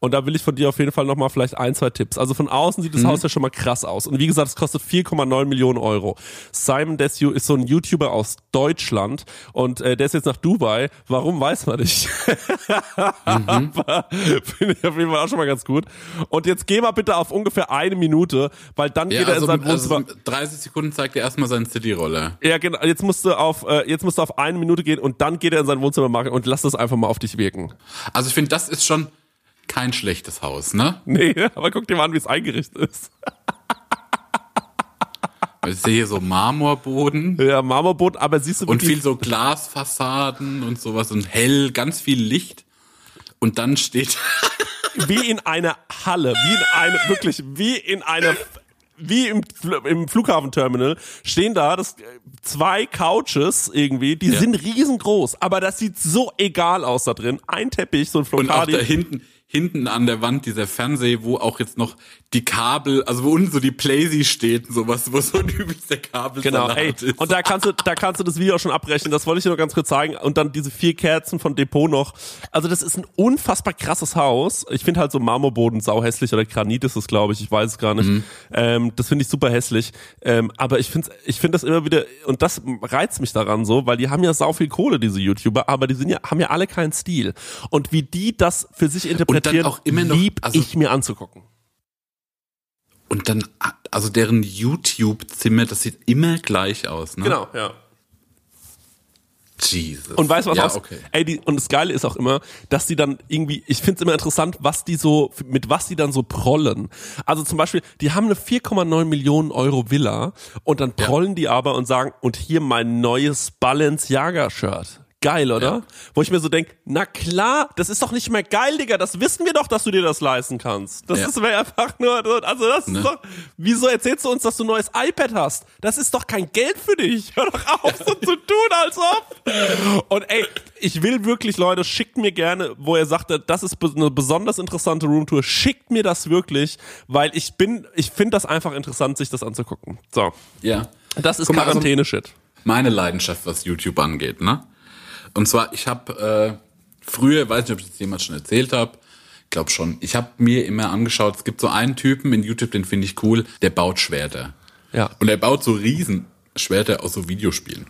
Und da will ich von dir auf jeden Fall nochmal vielleicht ein, zwei Tipps. Also von außen sieht das mhm. Haus ja schon mal krass aus. Und wie gesagt, es kostet 4,9 Millionen Euro. Simon Desue ist so ein YouTuber aus Deutschland und äh, der ist jetzt nach Dubai. Warum weiß man nicht. mhm. Finde ich auf jeden Fall auch schon mal ganz gut. Und jetzt geh mal bitte auf ungefähr eine Minute, weil dann ja, geht er also, in sein Wohnzimmer. Also 30 Sekunden zeigt er erstmal seinen City-Roller. Ja, genau. Jetzt musst du auf, äh, jetzt musst du auf eine Minute gehen und dann geht er in sein Wohnzimmer machen und lass das einfach mal auf dich wirken. Also ich finde, das ist schon kein schlechtes Haus, ne? Nee, aber guck dir mal an, wie es eingerichtet ist. Ich sehe hier so Marmorboden. Ja, Marmorboden, aber siehst du Und viel so Glasfassaden und sowas und hell, ganz viel Licht. Und dann steht. wie in einer Halle, wie in eine, wirklich, wie in einer, wie im, im Flughafenterminal stehen da das, zwei Couches irgendwie, die ja. sind riesengroß, aber das sieht so egal aus da drin. Ein Teppich, so ein Flokadi. Und auch da hinten, hinten an der Wand dieser Fernseher, wo auch jetzt noch die Kabel, also wo unten so die Playsee steht, sowas, wo so ein übelster Kabel Genau, ey. Ist. Und da kannst du, da kannst du das Video schon abbrechen. Das wollte ich dir nur ganz kurz zeigen. Und dann diese vier Kerzen von Depot noch. Also das ist ein unfassbar krasses Haus. Ich finde halt so Marmorboden sau hässlich oder Granit ist es, glaube ich. Ich weiß es gar nicht. Mhm. Ähm, das finde ich super hässlich. Ähm, aber ich finde, ich finde das immer wieder und das reizt mich daran so, weil die haben ja sau viel Kohle diese YouTuber, aber die sind ja haben ja alle keinen Stil. Und wie die das für sich interpretieren und dann auch immer noch, lieb also, ich mir anzugucken. Und dann, also deren YouTube-Zimmer, das sieht immer gleich aus, ne? Genau, ja. Jesus. Und weißt du was? Ja, aus? okay. Ey, die, und das Geile ist auch immer, dass die dann irgendwie, ich find's immer interessant, was die so, mit was die dann so prollen. Also zum Beispiel, die haben eine 4,9 Millionen Euro Villa und dann prollen ja. die aber und sagen, und hier mein neues Balenciaga-Shirt. Geil, oder? Ja. Wo ich mir so denk, na klar, das ist doch nicht mehr geil, Digga. Das wissen wir doch, dass du dir das leisten kannst. Das ja. ist einfach nur, also das ne? ist doch, wieso erzählst du uns, dass du ein neues iPad hast? Das ist doch kein Geld für dich. Hör doch auf, so zu tun, als ob. Und ey, ich will wirklich, Leute, schickt mir gerne, wo er sagte, das ist eine besonders interessante Roomtour. Schickt mir das wirklich, weil ich bin, ich finde das einfach interessant, sich das anzugucken. So. Ja. Das ist also Quarantäne-Shit. Also meine Leidenschaft, was YouTube angeht, ne? Und zwar, ich habe äh, früher, weiß nicht, ob ich das jemand schon erzählt habe, glaube schon. Ich habe mir immer angeschaut, es gibt so einen Typen in YouTube, den finde ich cool, der baut Schwerter. Ja. Und er baut so Riesenschwerter aus so Videospielen.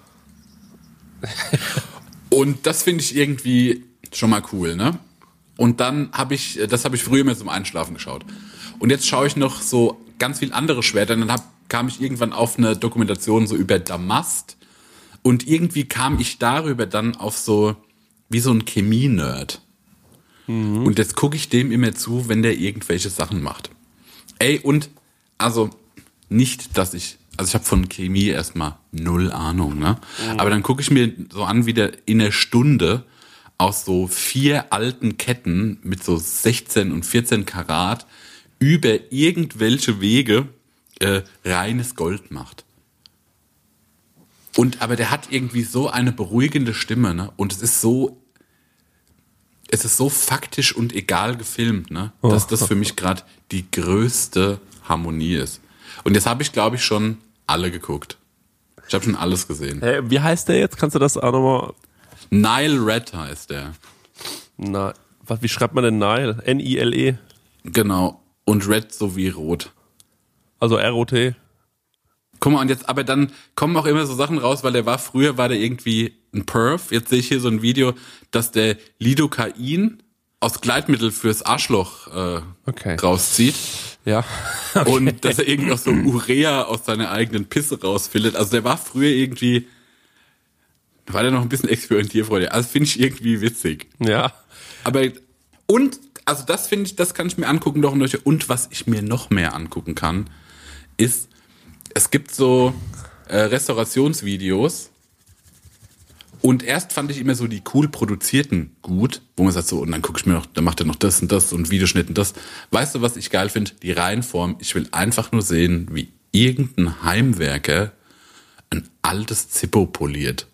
und das finde ich irgendwie schon mal cool, ne? Und dann habe ich, das habe ich früher immer zum Einschlafen geschaut. Und jetzt schaue ich noch so ganz viel andere Schwerter. Und dann hab, kam ich irgendwann auf eine Dokumentation so über Damast und irgendwie kam ich darüber dann auf so, wie so ein Chemie-Nerd. Mhm. Und jetzt gucke ich dem immer zu, wenn der irgendwelche Sachen macht. Ey, und also nicht, dass ich, also ich habe von Chemie erstmal null Ahnung, ne? Mhm. Aber dann gucke ich mir so an, wie der in der Stunde aus so vier alten Ketten mit so 16 und 14 Karat über irgendwelche Wege äh, reines Gold macht. Und aber der hat irgendwie so eine beruhigende Stimme, ne? Und es ist so, es ist so faktisch und egal gefilmt, ne? Dass das für mich gerade die größte Harmonie ist. Und jetzt habe ich, glaube ich, schon alle geguckt. Ich habe schon alles gesehen. Hey, wie heißt der jetzt? Kannst du das auch nochmal? Nile Red heißt der. Na, was, wie schreibt man denn Nile? N-I-L-E. Genau. Und Red sowie rot. Also R-O-T. Guck mal, und jetzt, aber dann kommen auch immer so Sachen raus, weil der war, früher war der irgendwie ein Perf. Jetzt sehe ich hier so ein Video, dass der Lidocain aus Gleitmittel fürs Arschloch äh, okay. rauszieht. Ja. Okay. Und dass er irgendwie auch so Urea aus seiner eigenen Pisse rausfiltert. Also der war früher irgendwie, war der noch ein bisschen experimentierfreudig. Also finde ich irgendwie witzig. Ja. Aber, und, also das finde ich, das kann ich mir angucken doch und und was ich mir noch mehr angucken kann, ist es gibt so äh, Restaurationsvideos, Und erst fand ich immer so die cool produzierten gut, wo man sagt so, und dann gucke ich mir noch, dann macht er noch das und das und Videoschnitt und das. Weißt du, was ich geil finde? Die Reihenform. Ich will einfach nur sehen, wie irgendein Heimwerker ein altes Zippo poliert.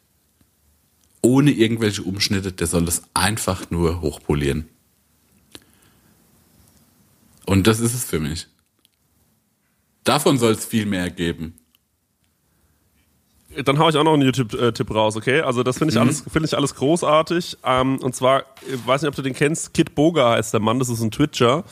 Ohne irgendwelche Umschnitte, der soll das einfach nur hochpolieren. Und das ist es für mich. Davon soll es viel mehr geben. Dann hau ich auch noch einen YouTube-Tipp raus, okay? Also das finde ich, alles finde ich alles großartig. Ähm, und zwar, ich weiß nicht, ob du den kennst, Kid Boga heißt der Mann, das ist ein Twitcher.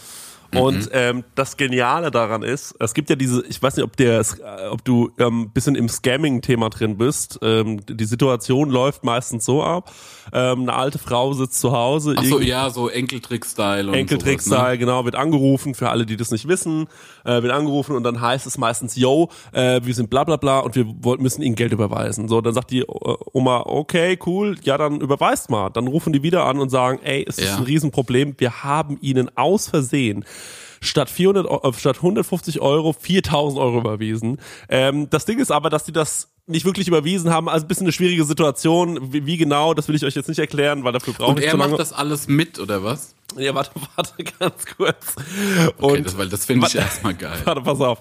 Und ähm, das Geniale daran ist, es gibt ja diese, ich weiß nicht, ob der, ob du ähm, bisschen im Scamming-Thema drin bist. Ähm, die Situation läuft meistens so ab: ähm, Eine alte Frau sitzt zu Hause, Ach so, ja, so Enkeltrick-Style Enkeltrick-Style, ne? genau, wird angerufen, für alle, die das nicht wissen, äh, wird angerufen und dann heißt es meistens, yo, äh, wir sind bla bla bla und wir wollten, müssen ihnen Geld überweisen. So, dann sagt die äh, Oma, okay, cool, ja, dann überweist mal. Dann rufen die wieder an und sagen, ey, es ist Ja. ein Riesenproblem, wir haben ihnen aus Versehen statt 400, Eu- äh, statt 150 Euro 4000 Euro überwiesen. Ähm, das Ding ist aber, dass die das nicht wirklich überwiesen haben, also ein bisschen eine schwierige Situation. Wie, wie genau, das will ich euch jetzt nicht erklären, weil dafür brauche Und ich er zu lange. macht das alles mit, oder was? Ja, warte, warte, ganz kurz. Okay, Und das, weil das finde ich erstmal geil. Warte, pass auf.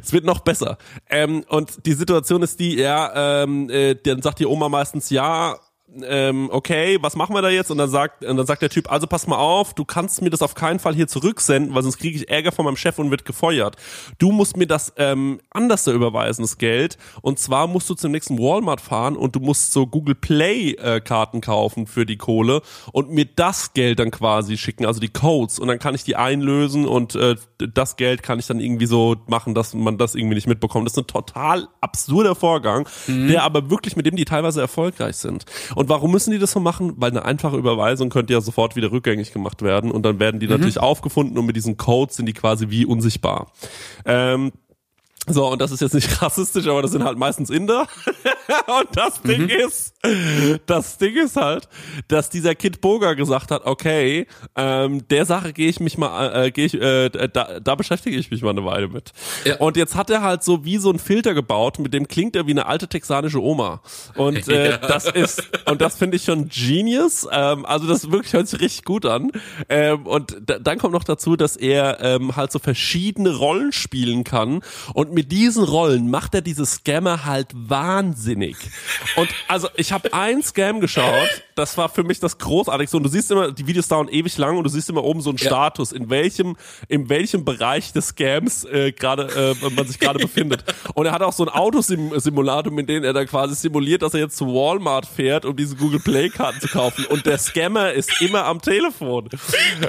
Es wird noch besser. Ähm, und die Situation ist die, ja, ähm, äh, dann sagt die Oma meistens, ja, ähm, okay, was machen wir da jetzt? Und dann sagt, und dann sagt der Typ, also pass mal auf, du kannst mir das auf keinen Fall hier zurücksenden, weil sonst kriege ich Ärger von meinem Chef und wird gefeuert. Du musst mir das ähm, anders da überweisen, das Geld. Und zwar musst du zum nächsten Walmart fahren und du musst so Google Play äh, Karten kaufen für die Kohle und mir das Geld dann quasi schicken, also die Codes. Und dann kann ich die einlösen und äh, das Geld kann ich dann irgendwie so machen, dass man das irgendwie nicht mitbekommt. Das ist ein total absurder Vorgang, der aber wirklich, mit dem die teilweise erfolgreich sind. Und warum müssen die das so machen? Weil eine einfache Überweisung könnte ja sofort wieder rückgängig gemacht werden und dann werden die natürlich aufgefunden und mit diesen Codes sind die quasi wie unsichtbar. Ähm, so, und das ist jetzt nicht rassistisch, aber das sind halt meistens Inder. und das Ding ist, das Ding ist halt, dass dieser Kid Boga gesagt hat, okay, ähm, der Sache gehe ich mich mal, äh, gehe ich, äh, da, da beschäftige ich mich mal eine Weile mit. Ja. Und jetzt hat er halt so wie so ein Filter gebaut, mit dem klingt er wie eine alte texanische Oma. Und äh, Ja. das ist, und das finde ich schon genius. Ähm, also das wirklich hört sich richtig gut an. Ähm, und da, dann kommt noch dazu, dass er ähm, halt so verschiedene Rollen spielen kann. Und mit diesen Rollen macht er diese Scammer halt wahnsinnig. Und also ich habe einen Scam geschaut, das war für mich das Großartigste. Und du siehst immer, die Videos dauern ewig lang und du siehst immer oben so einen Ja. Status, in welchem, in welchem Bereich des Scams äh, gerade äh, man sich gerade befindet. Und er hat auch so ein Autosimulator, mit dem er dann quasi simuliert, dass er jetzt zu Walmart fährt, um diese Google Play Karten zu kaufen. Und der Scammer ist immer am Telefon.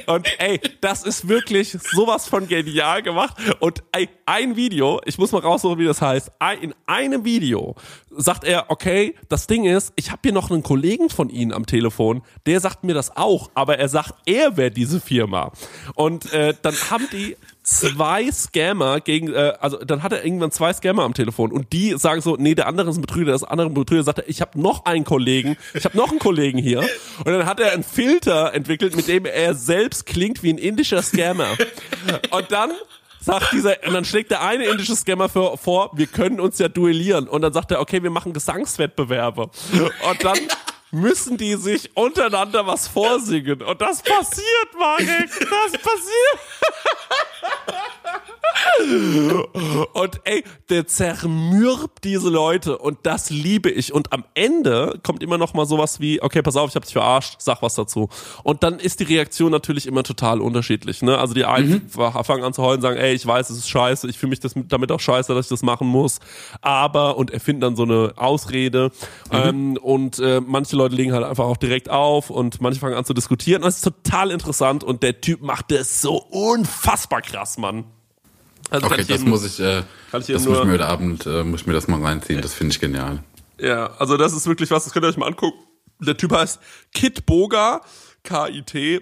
Und ey, das ist wirklich sowas von genial gemacht. Und ey, ein Video, ich muss mal raussuchen, wie das heißt. Ein- In einem Video sagt er, okay, das Ding ist, ich habe hier noch einen Kollegen von Ihnen am Telefon, der sagt mir das auch, aber er sagt, er wäre diese Firma. Und äh, dann haben die zwei Scammer gegen, äh, also dann hat er irgendwann zwei Scammer am Telefon und die sagen so, nee, der andere ist ein Betrüger, das andere Betrüger sagt er, ich habe noch einen Kollegen, ich habe noch einen Kollegen hier und dann hat er einen Filter entwickelt, mit dem er selbst klingt wie ein indischer Scammer. Und dann sagt dieser, und dann schlägt der eine indische Scammer für, vor, wir können uns ja duellieren. Und dann sagt er, okay, wir machen Gesangswettbewerbe. Und dann müssen die sich untereinander was vorsingen. Und das passiert, Marek. Das passiert. Und ey, der zermürbt diese Leute und das liebe ich. Und am Ende kommt immer noch mal sowas wie, okay, pass auf, ich hab dich verarscht, sag was dazu. Und dann ist die Reaktion natürlich immer total unterschiedlich. Ne? Also die einen fangen an zu heulen, sagen, ey, ich weiß, es ist scheiße, ich fühle mich das, damit auch scheiße, dass ich das machen muss. Aber, und erfinden dann so eine Ausrede. Ähm, und äh, manche Leute legen halt einfach auch direkt auf und manche fangen an zu diskutieren. Das ist total interessant und der Typ macht das so unfassbar krass, Mann. Also Okay, das jedem- muss ich, äh, das muss ich nur- mir heute Abend, äh, muss ich mir das mal reinziehen. Das finde ich genial. Ja, also das ist wirklich was, das könnt ihr euch mal angucken. Der Typ heißt Kit Boga, K-I-T.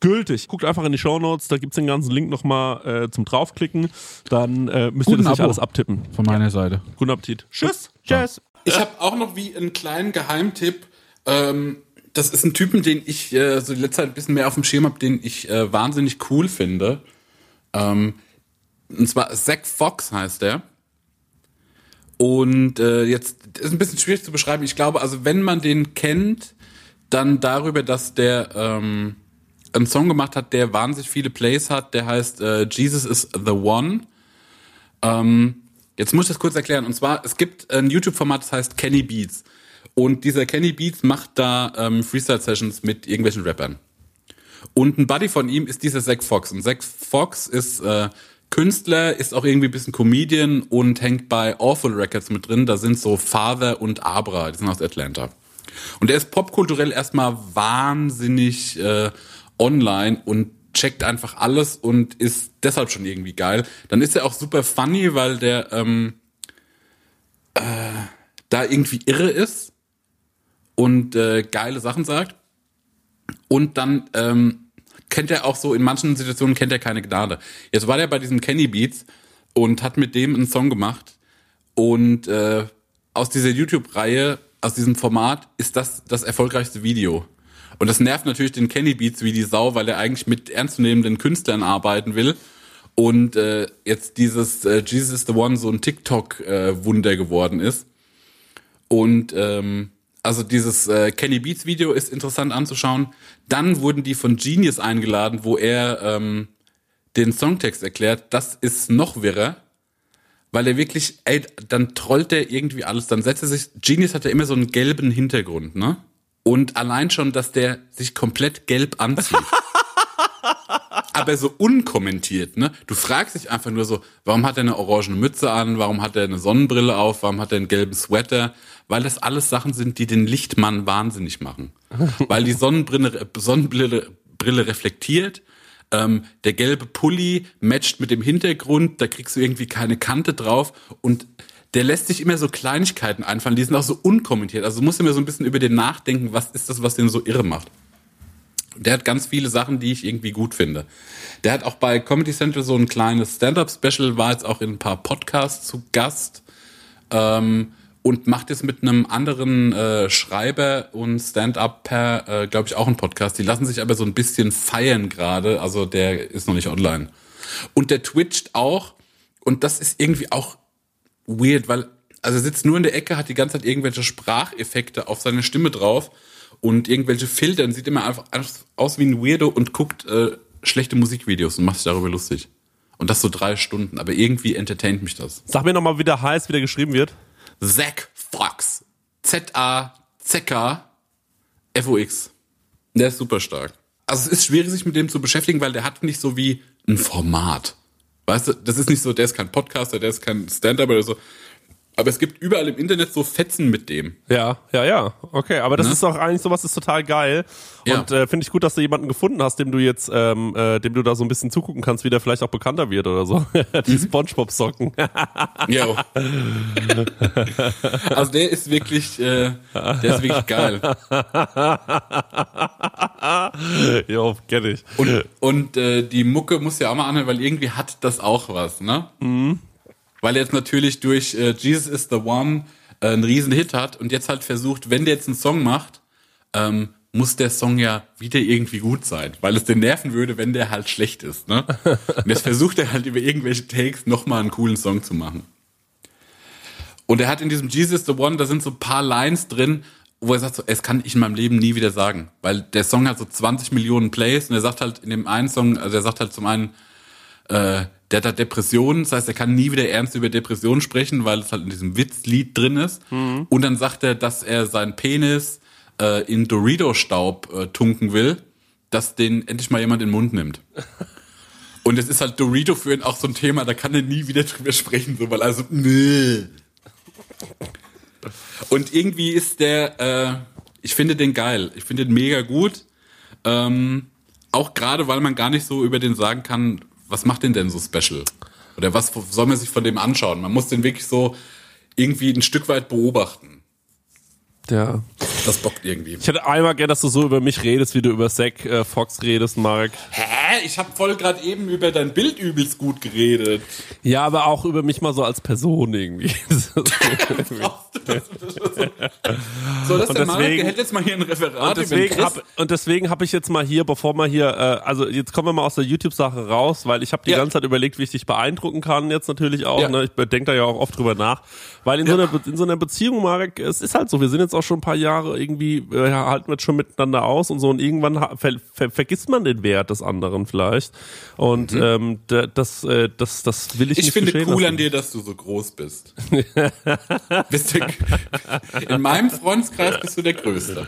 gültig. Guckt einfach in die Shownotes, da gibt's den ganzen Link nochmal äh, zum draufklicken. Dann äh, müsst Guten ihr das nicht Abo. alles abtippen. Von meiner Seite. Guten Appetit. Tschüss. Tschüss. Ich habe auch noch wie einen kleinen Geheimtipp. Ähm, das ist ein Typen, den ich äh, so die letzte Zeit ein bisschen mehr auf dem Schirm habe, den ich äh, wahnsinnig cool finde. Ähm, und zwar Zack Fox heißt der. Und äh, jetzt ist ein bisschen schwierig zu beschreiben. Ich glaube, also wenn man den kennt, dann darüber, dass der ähm, einen Song gemacht hat, der wahnsinnig viele Plays hat. Der heißt äh, Jesus is the One. Ähm, jetzt muss ich das kurz erklären. Und zwar, es gibt ein YouTube-Format, das heißt Kenny Beats. Und dieser Kenny Beats macht da ähm, Freestyle-Sessions mit irgendwelchen Rappern. Und ein Buddy von ihm ist dieser Zack Fox. Und Zack Fox ist äh, Künstler, ist auch irgendwie ein bisschen Comedian und hängt bei Awful Records mit drin. Da sind so Father und Abra, die sind aus Atlanta. Und er ist popkulturell erstmal wahnsinnig äh, online und checkt einfach alles und ist deshalb schon irgendwie geil. Dann ist er auch super funny, weil der ähm, äh, da irgendwie irre ist und äh, geile Sachen sagt. Und dann ähm, kennt er auch so, in manchen Situationen kennt er keine Gnade. Jetzt war der bei diesem Kenny Beats und hat mit dem einen Song gemacht. Und äh, aus dieser YouTube-Reihe, aus diesem Format, ist das das erfolgreichste Video. Und das nervt natürlich den Kenny Beats wie die Sau, weil er eigentlich mit ernstzunehmenden Künstlern arbeiten will. Und äh, jetzt dieses äh, Jesus the One so ein TikTok-Wunder geworden ist. Und ähm, also dieses äh, Kenny Beats Video ist interessant anzuschauen. Dann wurden die von Genius eingeladen, wo er ähm, den Songtext erklärt. Das ist noch wirrer. weil er wirklich, ey, dann trollt er irgendwie alles, dann setzt er sich, Genius hat ja immer so einen gelben Hintergrund, ne? Und allein schon, dass der sich komplett gelb anzieht. aber so unkommentiert, ne? Du fragst dich einfach nur so, warum hat er eine orangene Mütze an, warum hat er eine Sonnenbrille auf, warum hat er einen gelben Sweater? Weil das alles Sachen sind, die den Lichtmann wahnsinnig machen. Weil die Sonnenbrille, Sonnenbrille Brille reflektiert, ähm, der gelbe Pulli matcht mit dem Hintergrund, da kriegst du irgendwie keine Kante drauf und der lässt sich immer so Kleinigkeiten einfallen, die sind auch so unkommentiert. Also du musst immer so ein bisschen über den nachdenken, was ist das, was den so irre macht. Der hat ganz viele Sachen, die ich irgendwie gut finde. Der hat auch bei Comedy Central so ein kleines Stand-up-Special, war jetzt auch in ein paar Podcasts zu Gast ähm, und macht jetzt mit einem anderen äh, Schreiber und Stand-up per, äh, glaube ich, auch einen Podcast. Die lassen sich aber so ein bisschen feiern gerade, also der ist noch nicht online. Und der twitcht auch und das ist irgendwie auch weird, weil also er sitzt nur in der Ecke, hat die ganze Zeit irgendwelche Spracheffekte auf seine Stimme drauf und irgendwelche Filter und sieht immer einfach aus wie ein Weirdo und guckt äh, schlechte Musikvideos und macht sich darüber lustig. Und das so drei Stunden, aber irgendwie entertaint mich das. Sag mir nochmal, wie der heißt, wie der geschrieben wird. Zack Fox. Z-A-Z-K F-O-X. Der ist super stark. Also es ist schwierig, sich mit dem zu beschäftigen, weil der hat nicht so wie ein Format. Weißt du, das ist nicht so, der ist kein Podcaster, der ist kein Stand-up oder so. Aber es gibt überall im Internet so Fetzen mit dem. Ja, ja, ja. Okay, aber das ne? ist doch eigentlich sowas ist total geil. Ja. Und äh, finde ich gut, dass du jemanden gefunden hast, dem du jetzt, ähm, äh, dem du da so ein bisschen zugucken kannst, wie der vielleicht auch bekannter wird oder so. Die mhm. Spongebob-Socken. ja. also der ist wirklich, äh, der ist wirklich geil. jo, kenn ich. Und, und äh, die Mucke muss ja auch mal anhören, weil irgendwie hat das auch was, ne? Mhm weil er jetzt natürlich durch äh, Jesus is the One äh, einen riesen Hit hat und jetzt halt versucht, wenn der jetzt einen Song macht, ähm, muss der Song ja wieder irgendwie gut sein, weil es den nerven würde, wenn der halt schlecht ist. Ne? Und jetzt versucht er halt über irgendwelche Takes nochmal einen coolen Song zu machen. Und er hat in diesem Jesus the One, da sind so ein paar Lines drin, wo er sagt, so, es kann ich in meinem Leben nie wieder sagen, weil der Song hat so 20 Millionen Plays und er sagt halt in dem einen Song, also er sagt halt zum einen, äh, der hat halt Depressionen, das heißt, er kann nie wieder ernst über Depressionen sprechen, weil es halt in diesem Witzlied drin ist. Mhm. Und dann sagt er, dass er seinen Penis äh, in Dorito-Staub äh, tunken will, dass den endlich mal jemand in den Mund nimmt. Und es ist halt Dorito für ihn auch so ein Thema, da kann er nie wieder drüber sprechen, so, weil also, nee. Und irgendwie ist der, äh, ich finde den geil. Ich finde den mega gut. Ähm, auch gerade, weil man gar nicht so über den sagen kann, was macht den denn so special? Oder was soll man sich von dem anschauen? Man muss den wirklich so irgendwie ein Stück weit beobachten. Ja. Das bockt irgendwie. Ich hätte einmal gern, dass du so über mich redest, wie du über Zack äh, Fox redest, Mark. Hä? Ich habe voll gerade eben über dein Bild übelst gut geredet. Ja, aber auch über mich mal so als Person irgendwie. so, das der Mark, der hätte jetzt mal hier ein Referat. Und deswegen habe deswegen hab ich jetzt mal hier, bevor wir hier, äh, also jetzt kommen wir mal aus der YouTube-Sache raus, weil ich habe die ja. ganze Zeit überlegt, wie ich dich beeindrucken kann, jetzt natürlich auch. Ja. Ne? Ich denke da ja auch oft drüber nach. Weil in, ja. so einer, in so einer Beziehung, Marek, es ist halt so, wir sind jetzt auch schon ein paar Jahre irgendwie, äh, halten wir schon miteinander aus und so und irgendwann ver, ver, vergisst man den Wert des anderen vielleicht. Und mhm. ähm, das, äh, das, das will ich, ich nicht Ich finde cool lassen. an dir, dass du so groß bist. bist du, in meinem Freundeskreis bist du der Größte.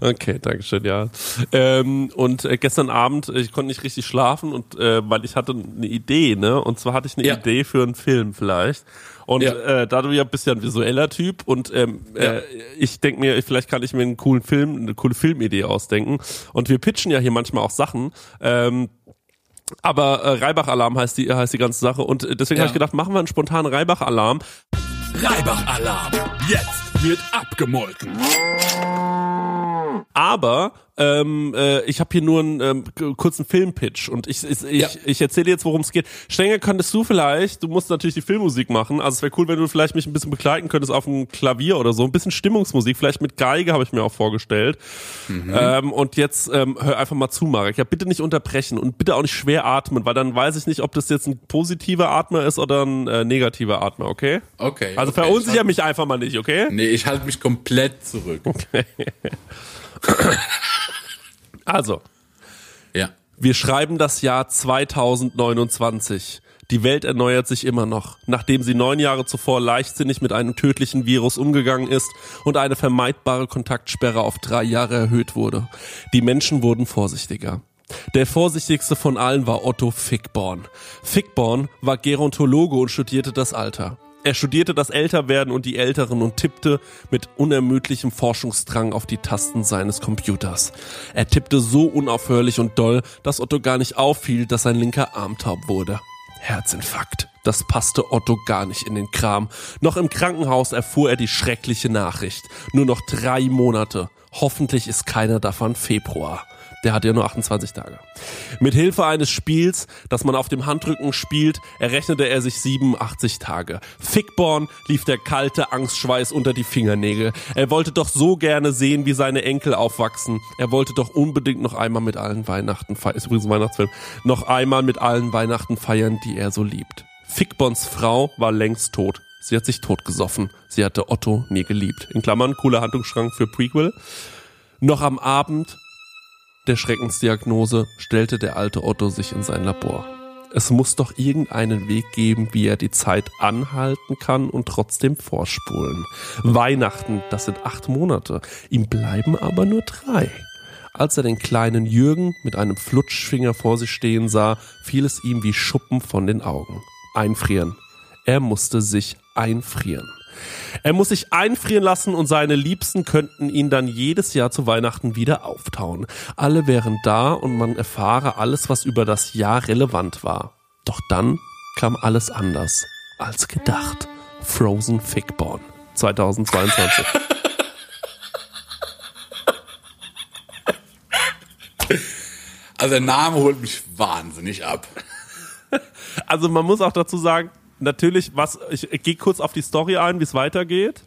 Okay, danke schön, ja. Ähm, und äh, gestern Abend, ich konnte nicht richtig schlafen und äh, weil ich hatte eine Idee, ne? Und zwar hatte ich eine ja. Idee für einen Film vielleicht. Und ja. äh, da du ja bist ja ein visueller Typ und ähm, ja. äh, ich denke mir, vielleicht kann ich mir einen coolen Film, eine coole Filmidee ausdenken. Und wir pitchen ja hier manchmal auch Sachen. Ähm, aber äh, Reibach-Alarm heißt die, heißt die ganze Sache. Und deswegen ja. habe ich gedacht, machen wir einen spontanen Reibach-Alarm. Reibach-Alarm. Jetzt wird abgemolken. Aber ähm, äh, ich habe hier nur einen ähm, kurzen Filmpitch und ich, ich, ja. ich, ich erzähle jetzt, worum es geht. Stenger, könntest du vielleicht, du musst natürlich die Filmmusik machen, also es wäre cool, wenn du vielleicht mich ein bisschen begleiten könntest auf dem Klavier oder so, ein bisschen Stimmungsmusik, vielleicht mit Geige habe ich mir auch vorgestellt. Mhm. Ähm, und jetzt ähm, hör einfach mal zu, Marek. Ja, bitte nicht unterbrechen und bitte auch nicht schwer atmen, weil dann weiß ich nicht, ob das jetzt ein positiver Atmer ist oder ein äh, negativer Atmer, okay? Okay. Also okay, verunsicher mich einfach mal nicht, okay? Nee, ich halte mich komplett zurück. Okay. Also. Ja. Wir schreiben das Jahr 2029. Die Welt erneuert sich immer noch, nachdem sie neun Jahre zuvor leichtsinnig mit einem tödlichen Virus umgegangen ist und eine vermeidbare Kontaktsperre auf drei Jahre erhöht wurde. Die Menschen wurden vorsichtiger. Der vorsichtigste von allen war Otto Fickborn. Fickborn war Gerontologe und studierte das Alter. Er studierte das Älterwerden und die Älteren und tippte mit unermüdlichem Forschungsdrang auf die Tasten seines Computers. Er tippte so unaufhörlich und doll, dass Otto gar nicht auffiel, dass sein linker Arm taub wurde. Herzinfarkt. Das passte Otto gar nicht in den Kram. Noch im Krankenhaus erfuhr er die schreckliche Nachricht. Nur noch drei Monate. Hoffentlich ist keiner davon Februar. Der hat ja nur 28 Tage. Mit Hilfe eines Spiels, das man auf dem Handrücken spielt, errechnete er sich 87 Tage. Fickborn lief der kalte Angstschweiß unter die Fingernägel. Er wollte doch so gerne sehen, wie seine Enkel aufwachsen. Er wollte doch unbedingt noch einmal mit allen Weihnachten feiern. Ist übrigens ein Weihnachtsfilm. Noch einmal mit allen Weihnachten feiern, die er so liebt. Fickborns Frau war längst tot. Sie hat sich totgesoffen. Sie hatte Otto nie geliebt. In Klammern, cooler Handlungsschrank für Prequel. Noch am Abend der Schreckensdiagnose stellte der alte Otto sich in sein Labor. Es muss doch irgendeinen Weg geben, wie er die Zeit anhalten kann und trotzdem vorspulen. Weihnachten, das sind acht Monate. Ihm bleiben aber nur drei. Als er den kleinen Jürgen mit einem Flutschfinger vor sich stehen sah, fiel es ihm wie Schuppen von den Augen. Einfrieren. Er musste sich einfrieren. Er muss sich einfrieren lassen und seine Liebsten könnten ihn dann jedes Jahr zu Weihnachten wieder auftauen. Alle wären da und man erfahre alles, was über das Jahr relevant war. Doch dann kam alles anders als gedacht. Frozen Fickborn 2022. Also der Name holt mich wahnsinnig ab. Also man muss auch dazu sagen, natürlich, was ich, ich gehe kurz auf die Story ein, wie es weitergeht.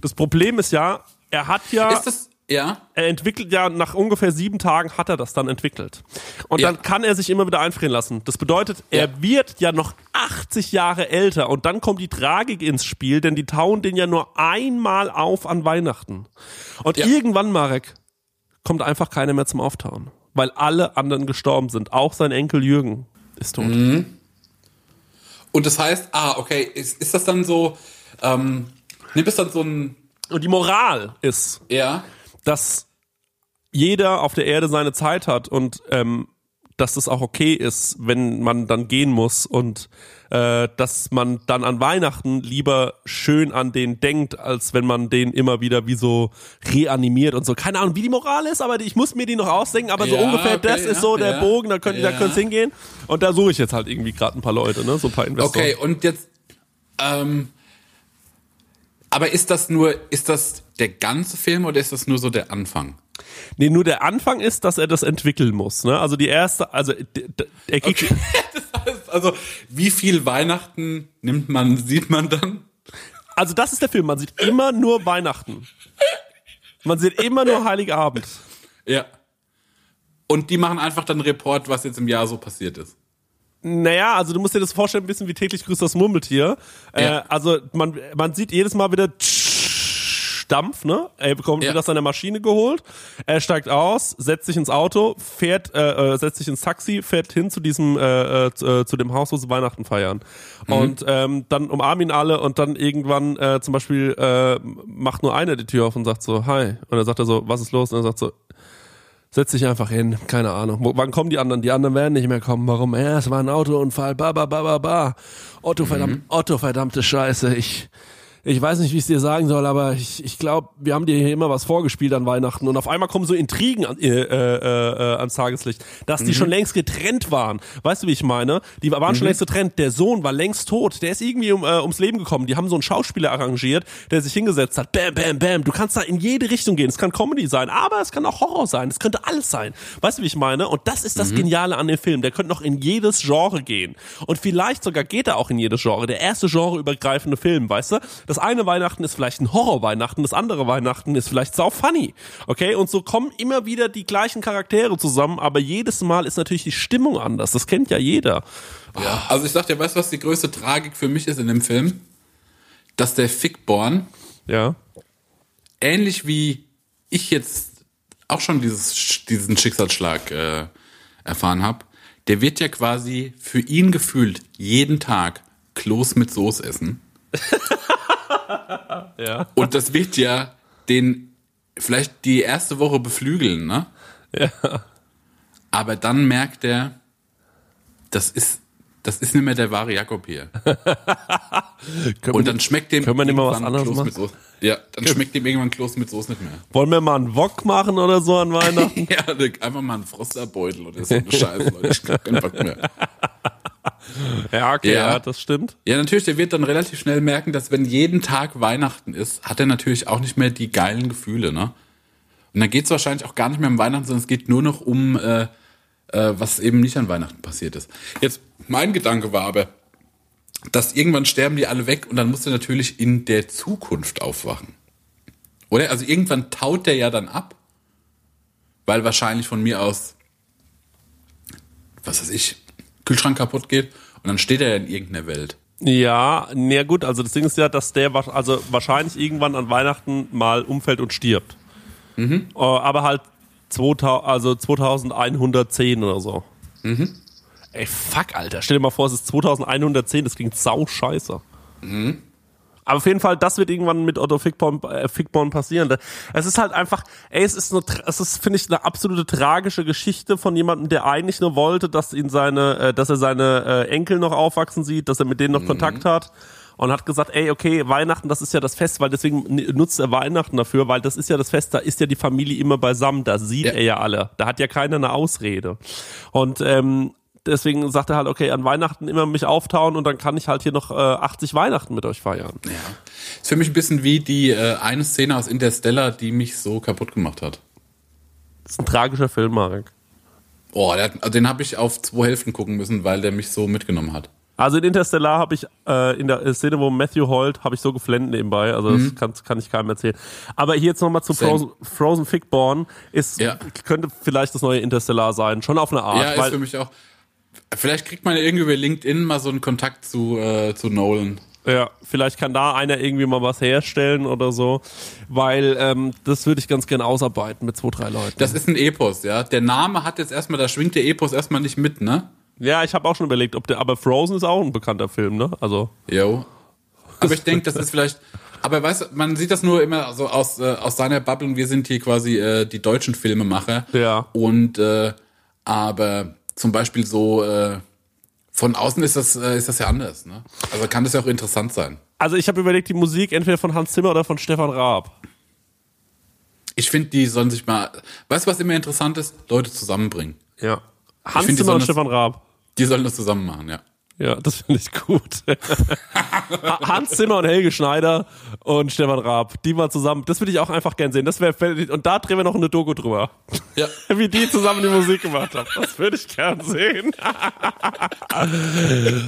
Das Problem ist ja, er hat ja Ist das, ja? er entwickelt ja nach ungefähr sieben Tagen hat er das dann entwickelt. Und Ja. dann kann er sich immer wieder einfrieren lassen. Das bedeutet, er Ja. wird ja noch 80 Jahre älter und dann kommt die Tragik ins Spiel, denn die tauen den ja nur einmal auf an Weihnachten. Und Ja. irgendwann, Marek, kommt einfach keiner mehr zum Auftauen. Weil alle anderen gestorben sind. Auch sein Enkel Jürgen ist tot. Mhm. Und das heißt, ah, okay, ist, ist das dann so, ähm, nimmt es dann so ein, Und die Moral ist, ja, dass jeder auf der Erde seine Zeit hat und ähm, dass es auch okay ist, wenn man dann gehen muss und äh, dass man dann an Weihnachten lieber schön an den denkt, als wenn man den immer wieder wie so reanimiert und so. Keine Ahnung, wie die Moral ist, aber ich muss mir die noch ausdenken, aber so Ja, ungefähr okay, das ja, ist so der ja, Bogen, da könnt, da ja. könnt's hingehen. Und da suche ich jetzt halt irgendwie gerade ein paar Leute, ne? So ein paar Investoren. okay, und jetzt, ähm, aber ist das nur, ist das der ganze Film oder ist das nur so der Anfang? Nee, nur der Anfang ist, dass er das entwickeln muss. Ne? Also die erste, also er kriegt, Das heißt also, wie viel Weihnachten nimmt man, sieht man dann? Also das ist der Film. Man sieht immer nur Weihnachten. Man sieht immer nur Heiligabend. Ja. Und die machen einfach dann einen Report, was jetzt im Jahr so passiert ist. Naja, also du musst dir das vorstellen, ein bisschen wie täglich grüßt das Murmeltier. Ja. Äh, also man, man sieht jedes Mal wieder Dampf, ne? Er bekommt Ja. wieder seine Maschine geholt. Er steigt aus, setzt sich ins Auto, fährt, äh, äh, setzt sich ins Taxi, fährt hin zu diesem, äh, äh, zu, äh, zu dem Haus, wo sie Weihnachten feiern. Und ähm, dann umarmen ihn alle und dann irgendwann äh, zum Beispiel äh, macht nur einer die Tür auf und sagt so, hi. Und dann sagt er so, was ist los? Und er sagt so, Setz dich einfach hin, keine Ahnung. Wann kommen die anderen? Die anderen werden nicht mehr kommen. Warum? Ja, es war ein Autounfall. Ba, ba, ba, ba, ba. Otto, verdammt, Otto, verdammte Scheiße. Ich, ich weiß nicht, wie ich es dir sagen soll, aber ich, ich glaube, wir haben dir hier immer was vorgespielt an Weihnachten. Und auf einmal kommen so Intrigen an, äh, äh, äh, ans Tageslicht, dass die schon längst getrennt waren. Weißt du, wie ich meine? Die waren schon längst getrennt. Der Sohn war längst tot. Der ist irgendwie um, äh, ums Leben gekommen. Die haben so einen Schauspieler arrangiert, der sich hingesetzt hat. Bam, bam, bam. Du kannst da in jede Richtung gehen. Es kann Comedy sein, aber es kann auch Horror sein. Es könnte alles sein. Weißt du, wie ich meine? Und das ist das Geniale an dem Film. Der könnte noch in jedes Genre gehen. Und vielleicht sogar geht er auch in jedes Genre. Der erste genreübergreifende Film, weißt du? Das eine Weihnachten ist vielleicht ein Horror-Weihnachten, das andere Weihnachten ist vielleicht sau funny. Okay? Und so kommen immer wieder die gleichen Charaktere zusammen, aber jedes Mal ist natürlich die Stimmung anders. Das kennt ja jeder. Ja. Also ich dir, weißt du, was die größte Tragik für mich ist in dem Film? Dass der Fickborn, Ja. ähnlich wie ich jetzt auch schon dieses, diesen Schicksalsschlag äh, erfahren habe, der wird ja quasi für ihn gefühlt jeden Tag Kloß mit Soße essen. Ja. Und das wird ja den vielleicht die erste Woche beflügeln, ne? Ja. Aber dann merkt er, das ist, das ist nicht mehr der wahre Jakob hier. Und dann schmeckt dem Können wir nicht mal was irgendwann anderes Kloß machen? mit Soße. Ja, dann schmeckt dem irgendwann Kloß mit Soße nicht mehr. Wollen wir mal einen Wok machen oder so an Weihnachten? Ja, einfach mal einen Frosterbeutel oder so eine Scheiße, Leute. Ich hab keinen Bock mehr. ja, okay, Ja. ja. das stimmt. Ja, natürlich, der wird dann relativ schnell merken, dass wenn jeden Tag Weihnachten ist, hat er natürlich auch nicht mehr die geilen Gefühle, ne? Und dann geht's wahrscheinlich auch gar nicht mehr um Weihnachten, sondern es geht nur noch um, äh, äh, was eben nicht an Weihnachten passiert ist. Jetzt, mein Gedanke war aber, dass irgendwann sterben die alle weg und dann muss er natürlich in der Zukunft aufwachen. Oder? Also irgendwann taut der ja dann ab, weil wahrscheinlich von mir aus, was weiß ich, Kühlschrank kaputt geht und dann steht er ja in irgendeiner Welt. Ja, na gut, also das Ding ist ja, dass der also wahrscheinlich irgendwann an Weihnachten mal umfällt und stirbt. Mhm. Äh, aber halt 2000, also 2110 oder so. Mhm. Ey, fuck, Alter. Stell dir mal vor, es ist 2110, das klingt sau scheiße. Mhm. Aber auf jeden Fall, das wird irgendwann mit Otto Fickborn, äh, Fickborn passieren. Es ist halt einfach, ey, es ist, eine, es ist, finde ich, eine absolute tragische Geschichte von jemandem, der eigentlich nur wollte, dass ihn seine, äh, dass er seine äh, Enkel noch aufwachsen sieht, dass er mit denen noch Kontakt hat. Und hat gesagt, ey, okay, Weihnachten, das ist ja das Fest, weil deswegen nutzt er Weihnachten dafür, weil das ist ja das Fest, da ist ja die Familie immer beisammen, da sieht Ja. er ja alle. Da hat ja keiner eine Ausrede. Und ähm, deswegen sagt er halt, okay, an Weihnachten immer mich auftauen und dann kann ich halt hier noch äh, 80 Weihnachten mit euch feiern. Ja. Ist für mich ein bisschen wie die äh, eine Szene aus Interstellar, die mich so kaputt gemacht hat. Das ist ein tragischer Film, Marek. Oh, hat- den habe ich auf zwei Hälften gucken müssen, weil der mich so mitgenommen hat. Also in Interstellar habe ich äh, in der Szene, wo Matthew heult, habe ich so geflennt nebenbei. Also das kann, kann ich keinem erzählen. Aber hier jetzt nochmal zu Mhm. Same. Frozen, Frozen Figborn. Ist, Ja. könnte vielleicht das neue Interstellar sein. Schon auf eine Art. ja, ist für mich auch. Vielleicht kriegt man ja irgendwie über LinkedIn mal so einen Kontakt zu, äh, zu Nolan. Ja, vielleicht kann da einer irgendwie mal was herstellen oder so. Weil ähm, das würde ich ganz gerne ausarbeiten mit zwei, drei Leuten. Das ist ein Epos, ja. Der Name hat jetzt erstmal, da schwingt der Epos erstmal nicht mit, ne? ja, ich habe auch schon überlegt, ob der, aber Frozen ist auch ein bekannter Film, ne? Also. Jo. Aber ich denke, das ist vielleicht. Aber weißt du, man sieht das nur immer so aus, äh, aus seiner Bubble und wir sind hier quasi äh, die deutschen Filmemacher. Ja. Und äh, aber zum Beispiel so äh, von außen ist das, äh, ist das ja anders, ne? Also kann das ja auch interessant sein. Also ich habe überlegt, die Musik entweder von Hans Zimmer oder von Stefan Raab. Ich finde, die sollen sich mal. Weißt du, was immer interessant ist? Leute zusammenbringen. Ja. Hans find, Zimmer und Stefan Raab. Die sollen das zusammen machen, ja. Ja, das finde ich gut. Hans Zimmer und Helge Schneider und Stefan Raab, die mal zusammen, das würde ich auch einfach gern sehen. Das wäre und da drehen wir noch eine Doku drüber. Ja. Wie die zusammen die Musik gemacht haben. Das würde ich gern sehen.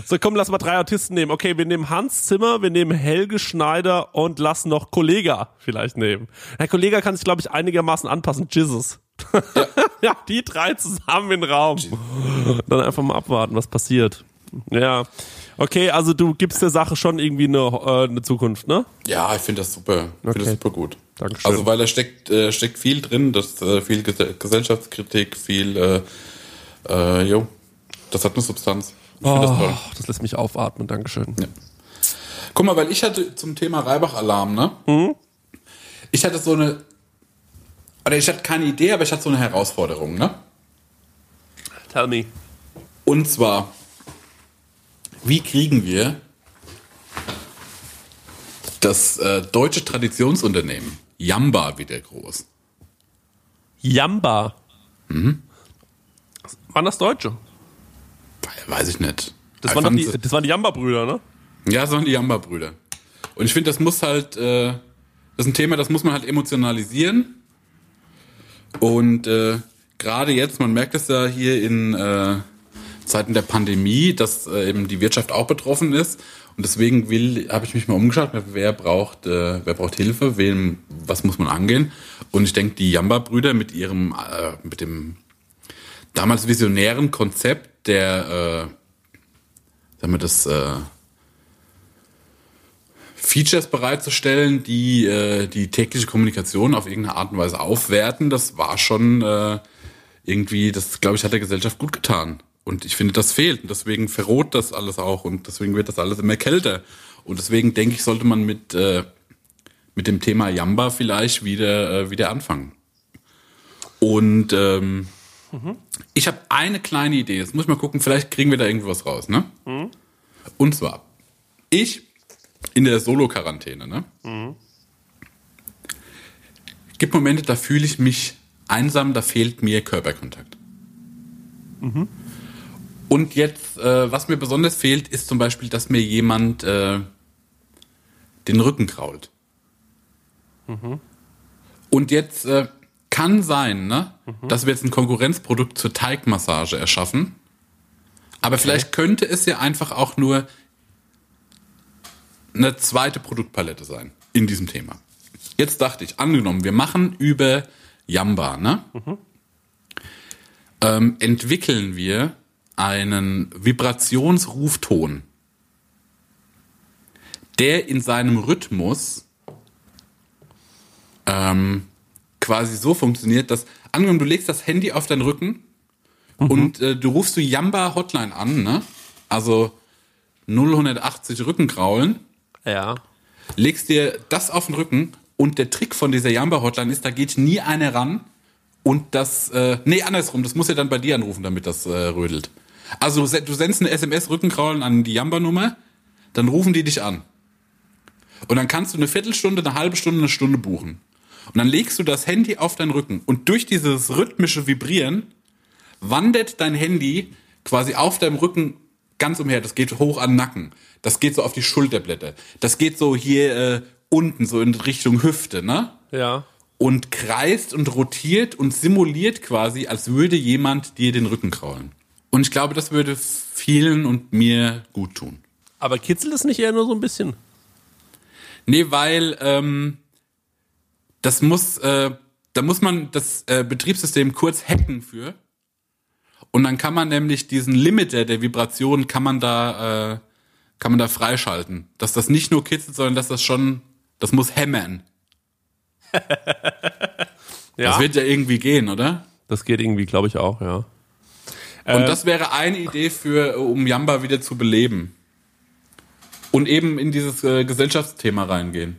so, komm, lass mal drei Artisten nehmen. Okay, wir nehmen Hans Zimmer, wir nehmen Helge Schneider und lassen noch Kollega vielleicht nehmen. Herr Kollega kann sich, glaube ich, einigermaßen anpassen. Jesus. Ja. die drei zusammen in den Raum. Dann einfach mal abwarten, was passiert. Ja. Okay, also du gibst der Sache schon irgendwie eine, äh, eine Zukunft, ne? Ja, ich finde das super. Ich finde das super gut. Dankeschön. Also weil da steckt, äh, steckt viel drin, das äh, viel Ges Gesellschaftskritik, viel äh, äh, jo, das hat eine Substanz. Ich finde das toll. Oh, das lässt mich aufatmen, Dankeschön. Guck mal, weil ich hatte zum Thema Reibach-Alarm, ne? Mhm. Ich hatte so eine, oder ich hatte keine Idee, aber ich hatte so eine Herausforderung, ne? Tell me. Und zwar, wie kriegen wir das äh, deutsche Traditionsunternehmen Jamba wieder groß? Jamba. Mhm. Waren das Deutsche? Weiß ich nicht. Das Ich waren, die, das waren die Jamba-Brüder, ne? Ja, das waren die Jamba-Brüder. Und ich finde, das muss halt, äh, das ist ein Thema, das muss man halt emotionalisieren. Und äh, gerade jetzt, man merkt es ja hier in äh, Zeiten der Pandemie, dass äh, eben die Wirtschaft auch betroffen ist. Und deswegen will, habe ich mich mal umgeschaut, wer braucht, äh, wer braucht Hilfe, wem, was muss man angehen. Und ich denke, die Jamba-Brüder mit ihrem, äh, mit dem damals visionären Konzept der, äh, sagen wir das, äh, Features bereitzustellen, die äh, die tägliche Kommunikation auf irgendeine Art und Weise aufwerten, das war schon äh, irgendwie, das glaube ich, hat der Gesellschaft gut getan. Und ich finde, das fehlt. Und deswegen verroht das alles auch. Und deswegen wird das alles immer kälter. Und deswegen denke ich, sollte man mit, äh, mit dem Thema Jamba vielleicht wieder, äh, wieder anfangen. Und ähm, ich habe eine kleine Idee. Jetzt muss ich mal gucken, vielleicht kriegen wir da irgendwas raus. Ne? Und zwar, ich in der Solo-Quarantäne. Ne? Gibt Momente, da fühle ich mich einsam, da fehlt mir Körperkontakt. Und jetzt, äh, was mir besonders fehlt, ist zum Beispiel, dass mir jemand äh, den Rücken krault. Und jetzt äh, kann sein, ne, dass wir jetzt ein Konkurrenzprodukt zur Teigmassage erschaffen. Aber vielleicht könnte es ja einfach auch nur eine zweite Produktpalette sein in diesem Thema. Jetzt dachte ich, angenommen, wir machen über Jamba, ne? Ähm, entwickeln wir einen Vibrationsrufton, der in seinem Rhythmus ähm, quasi so funktioniert, dass, angenommen, du legst das Handy auf deinen Rücken und äh, du rufst die Jamba Hotline an, ne? Also 0180 Rückenkraulen, Ja. legst dir das auf den Rücken und der Trick von dieser Jamba Hotline ist, da geht nie einer ran und das, äh, nee, andersrum, das muss er dann bei dir anrufen, damit das äh, rödelt. Also du se- du sendest eine SMS Rückenkraulen an die Jamba Nummer, dann rufen die dich an. Und dann kannst du eine Viertelstunde, eine halbe Stunde, eine Stunde buchen. Und dann legst du das Handy auf deinen Rücken und durch dieses rhythmische Vibrieren wandert dein Handy quasi auf deinem Rücken ganz umher. Das geht hoch an den Nacken. Das geht so auf die Schulterblätter. Das geht so hier äh, unten, so in Richtung Hüfte, ne? Ja. Und kreist und rotiert und simuliert quasi, als würde jemand dir den Rücken kraulen. Und ich glaube, das würde vielen und mir gut tun. Aber kitzelt es nicht eher nur so ein bisschen? Nee, weil ähm, das muss, äh, da muss man das äh, Betriebssystem kurz hacken für. Und dann kann man nämlich diesen Limiter der Vibration kann man da, äh, kann man da freischalten. Dass das nicht nur kitzelt, sondern dass das schon, das muss hämmern. Ja. Das wird ja irgendwie gehen, oder? Das geht irgendwie, glaube ich, auch, ja. Und Äh, das wäre eine Idee für, um Jamba wieder zu beleben. Und eben in dieses äh, Gesellschaftsthema reingehen.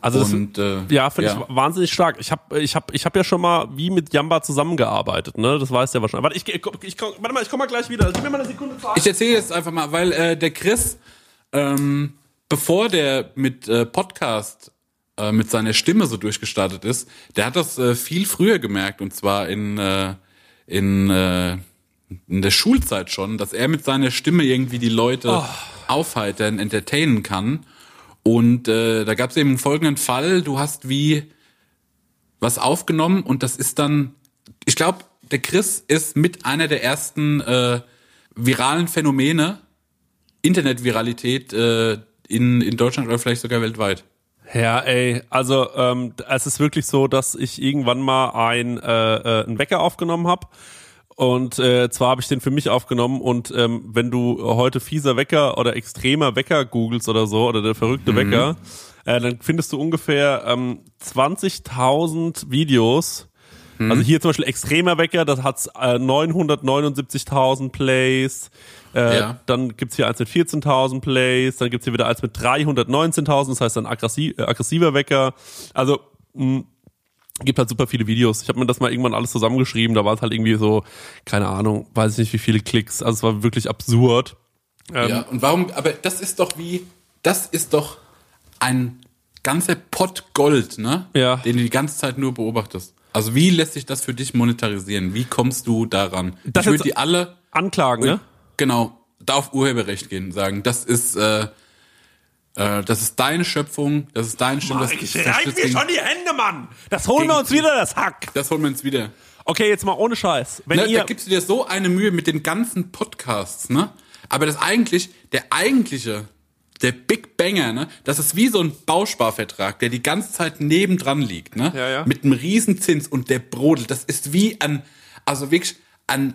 Also das, Und, äh, ja, finde ja. ich wahnsinnig stark. Ich habe ich hab, ich hab ja schon mal wie mit Jamba zusammengearbeitet, ne? Das weißt du ja wahrscheinlich. Warte, ich, ich, ich, komm- warte mal, ich komme mal gleich wieder. Gib mir mal eine Sekunde Zeit. Ich erzähle jetzt einfach mal, weil äh, der Chris, ähm, bevor der mit äh, Podcast äh, mit seiner Stimme so durchgestartet ist, der hat das äh, viel früher gemerkt und zwar in äh, in äh, in der Schulzeit schon, dass er mit seiner Stimme irgendwie die Leute aufheitern, entertainen kann. Und äh, da gab es eben folgenden Fall: Du hast wie was aufgenommen und das ist dann, ich glaube, der Chris ist mit einer der ersten äh, viralen Phänomene, Internetviralität äh, in, in Deutschland oder vielleicht sogar weltweit. Ja, ey, also ähm, es ist wirklich so, dass ich irgendwann mal ein, äh, äh, einen Wecker aufgenommen habe. Und äh, zwar habe ich den für mich aufgenommen und ähm, wenn du heute fieser Wecker oder extremer Wecker googelst oder so oder der verrückte Wecker, äh, dann findest du ungefähr ähm, 20.000 Videos. Also hier zum Beispiel extremer Wecker, das hat äh, 979.000 Plays. Äh, Ja. Dann gibt's hier eins mit 14.000 Plays, dann gibt's hier wieder eins mit 319.000, das heißt ein aggressiv, äh, aggressiver Wecker. Also mh, gibt halt super viele Videos. Ich habe mir das mal irgendwann alles zusammengeschrieben, da war es halt irgendwie so, keine Ahnung, weiß ich nicht wie viele Klicks. Also es war wirklich absurd. Ähm, ja, und warum, aber das ist doch wie, das ist doch ein ganzer Pott Gold, ne? Ja. Den du die ganze Zeit nur beobachtest. Also wie lässt sich das für dich monetarisieren? Wie kommst du daran? Das ich würde die alle Anklagen, ne? Genau, da auf Urheberrecht gehen, sagen, das ist, äh, äh, das ist deine Schöpfung, das ist dein Stimme, das, Ich das, reib mir schon die Hände, Mann! Das holen wir uns wieder, das Hack! das holen wir uns wieder. Okay, jetzt mal ohne Scheiß. Wenn Ne, ihr, da gibst du dir so eine Mühe mit den ganzen Podcasts, ne? Aber das eigentlich, der eigentliche, der Big Banger, ne? Das ist wie so ein Bausparvertrag, der die ganze Zeit nebendran liegt, ne? Ja, ja. Mit einem riesen Zins und der brodelt. Das ist wie ein, also wirklich ein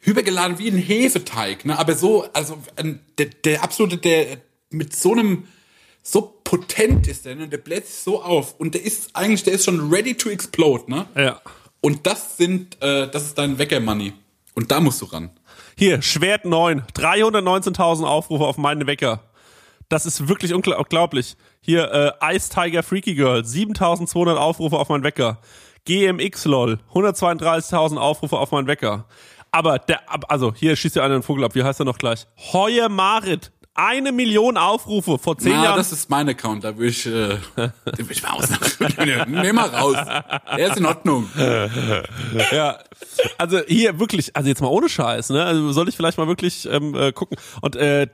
übergeladen wie ein Hefeteig, ne? Aber so, also ein, der, der absolute, der mit so einem so potent ist der, ne? Der bläst sich so auf und der ist eigentlich, der ist schon ready to explode, ne? ja. Und das sind, äh, das ist dein Wecker-Money. Und da musst du ran. Hier, Schwert 9, 319.000 Aufrufe auf meinen Wecker. Das ist wirklich ungl- unglaublich. Hier, äh, Ice Tiger Freaky Girl, 7.200 Aufrufe auf meinen Wecker. GMX LOL, 132.000 Aufrufe auf meinen Wecker. Aber der, also hier schießt ja einer einen Vogel ab. Wie heißt er noch gleich? Heuer Marit, eine Million Aufrufe vor zehn Na, Jahren. das ist mein Account, da würde ich, äh, den würde ich mal ausnehmen. Nimm mal raus. Der ist in Ordnung. Ja, also hier wirklich, also jetzt mal ohne Scheiß, ne? Also soll ich vielleicht mal wirklich ähm, äh, gucken. Und äh,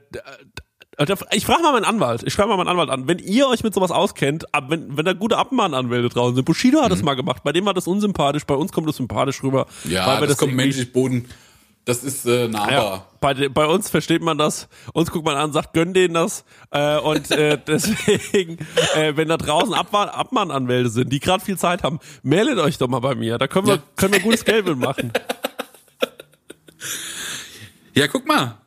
ich frage mal meinen Anwalt, ich schreibe mal meinen Anwalt an, wenn ihr euch mit sowas auskennt, ab, wenn, wenn da gute Abmahnanwälte draußen sind, Bushido hat das mal gemacht, bei dem war das unsympathisch, bei uns kommt das sympathisch rüber. Ja, wir das, kommt menschlich Boden. Das ist äh, nahbar. Ja, bei, bei uns versteht man das, uns guckt man an, sagt, gönn denen das. Äh, und äh, deswegen, äh, wenn da draußen Abmahn Abmahnanwälte sind, die gerade viel Zeit haben, meldet euch doch mal bei mir. Da können wir, Ja. können wir gutes Geld mitmachen. Ja, guck mal.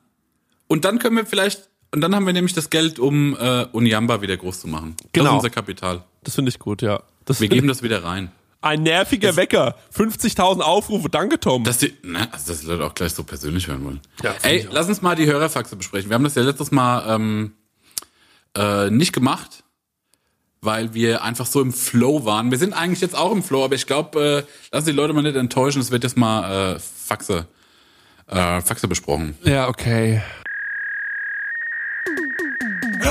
Und dann können wir vielleicht, und dann haben wir nämlich das Geld, um äh, Unyamba wieder groß zu machen. Das Genau. ist unser Kapital. Das finde ich gut, ja. Das Wir geben das wieder rein. Ein nerviger Wecker. 50.000 Aufrufe. Danke, Tom. Dass die, ne, also dass die Leute auch gleich so persönlich hören wollen. Ja, Ey, lass uns mal die Hörerfaxe besprechen. Wir haben das ja letztes Mal ähm, äh, nicht gemacht, weil wir einfach so im Flow waren. Wir sind eigentlich jetzt auch im Flow, aber ich glaube, äh, lass die Leute mal nicht enttäuschen. Es wird jetzt mal äh, Faxe, äh, Faxe besprochen. ja, okay. Ist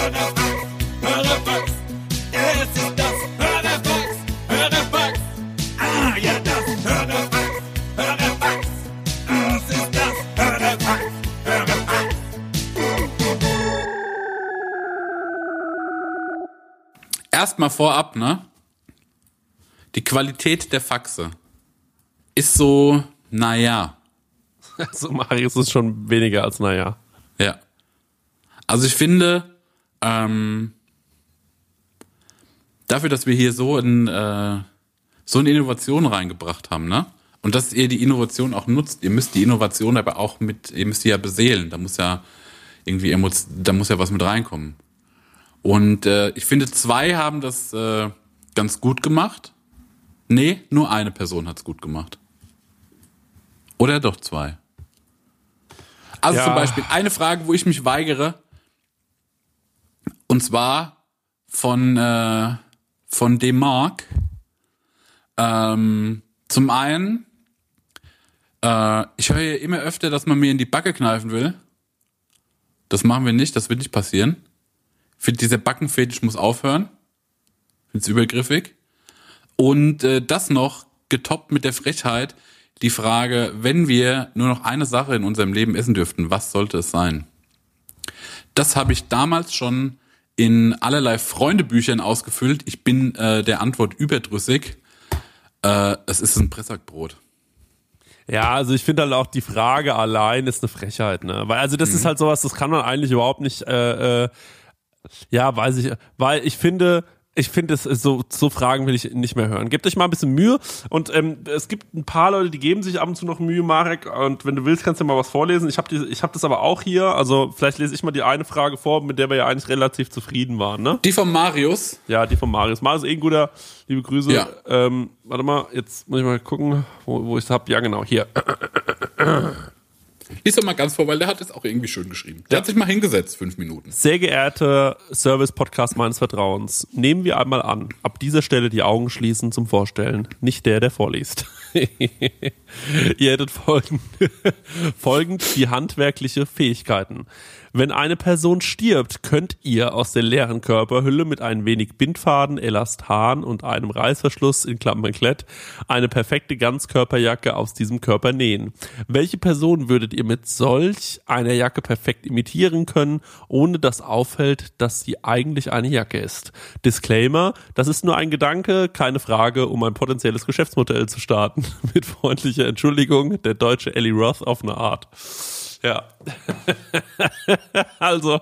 das Hörerfax, Hörerfax. Ah, ja, das ist das. Erstmal vorab, ne? Die Qualität der Faxe ist so, naja. Also, Marius ist schon weniger als naja. Ja. Also ich finde, ähm, dafür, dass wir hier so in, äh, so eine Innovation reingebracht haben, ne? Und dass ihr die Innovation auch nutzt, ihr müsst die Innovation aber auch mit, ihr müsst die ja beseelen. Da muss ja irgendwie da muss ja was mit reinkommen. Und äh, ich finde, zwei haben das äh, ganz gut gemacht. Nee, nur eine Person hat's gut gemacht. Oder doch zwei. Also Ja. zum Beispiel eine Frage, wo ich mich weigere. Und zwar von, äh, von Demark. Ähm, zum einen, äh, ich höre immer öfter, dass man mir in die Backe kneifen will. Das machen wir nicht, das wird nicht passieren. Ich finde, dieser Backenfetisch muss aufhören. Find's übergriffig. Und äh, das noch getoppt mit der Frechheit, die Frage, wenn wir nur noch eine Sache in unserem Leben essen dürften, was sollte es sein? Das habe ich damals schon in allerlei Freundebüchern ausgefüllt. Ich bin äh, der Antwort überdrüssig. Äh, es ist ein Pressackbrot. Ja, also ich finde halt auch die Frage allein ist eine Frechheit, ne? Weil also das ist halt sowas, das kann man eigentlich überhaupt nicht, äh, äh, ja, weiß ich, weil ich finde, ich finde es so so Fragen will ich nicht mehr hören. Gebt euch mal ein bisschen Mühe und ähm, es gibt ein paar Leute, die geben sich ab und zu noch Mühe, Marek. Und wenn du willst, kannst du mal was vorlesen. Ich habe ich habe das aber auch hier. Also vielleicht lese ich mal die eine Frage vor, mit der wir ja eigentlich relativ zufrieden waren, ne? Die von Marius. Ja, die von Marius. Marius eh ein guter. Liebe Grüße. Ja. Ähm, warte mal, jetzt muss ich mal gucken, wo, wo ich es habe. Ja, genau, hier. Lies doch mal ganz vor, weil der hat es auch irgendwie schön geschrieben. Der hat sich mal hingesetzt, fünf Minuten. Sehr geehrte Service-Podcast meines Vertrauens, nehmen wir einmal an, ab dieser Stelle die Augen schließen zum Vorstellen, nicht der, der vorliest. Ihr hättet folgend, folgend die handwerkliche Fähigkeiten. Wenn eine Person stirbt, könnt ihr aus der leeren Körperhülle mit ein wenig Bindfaden, Elastan und einem Reißverschluss in Klammern Klett eine perfekte Ganzkörperjacke aus diesem Körper nähen. Welche Person würdet ihr mit solch einer Jacke perfekt imitieren können, ohne dass auffällt, dass sie eigentlich eine Jacke ist? Disclaimer, das ist nur ein Gedanke, keine Frage, um ein potenzielles Geschäftsmodell zu starten. Mit freundlicher Entschuldigung, der deutsche Ellie Roth auf eine Art. Ja. also,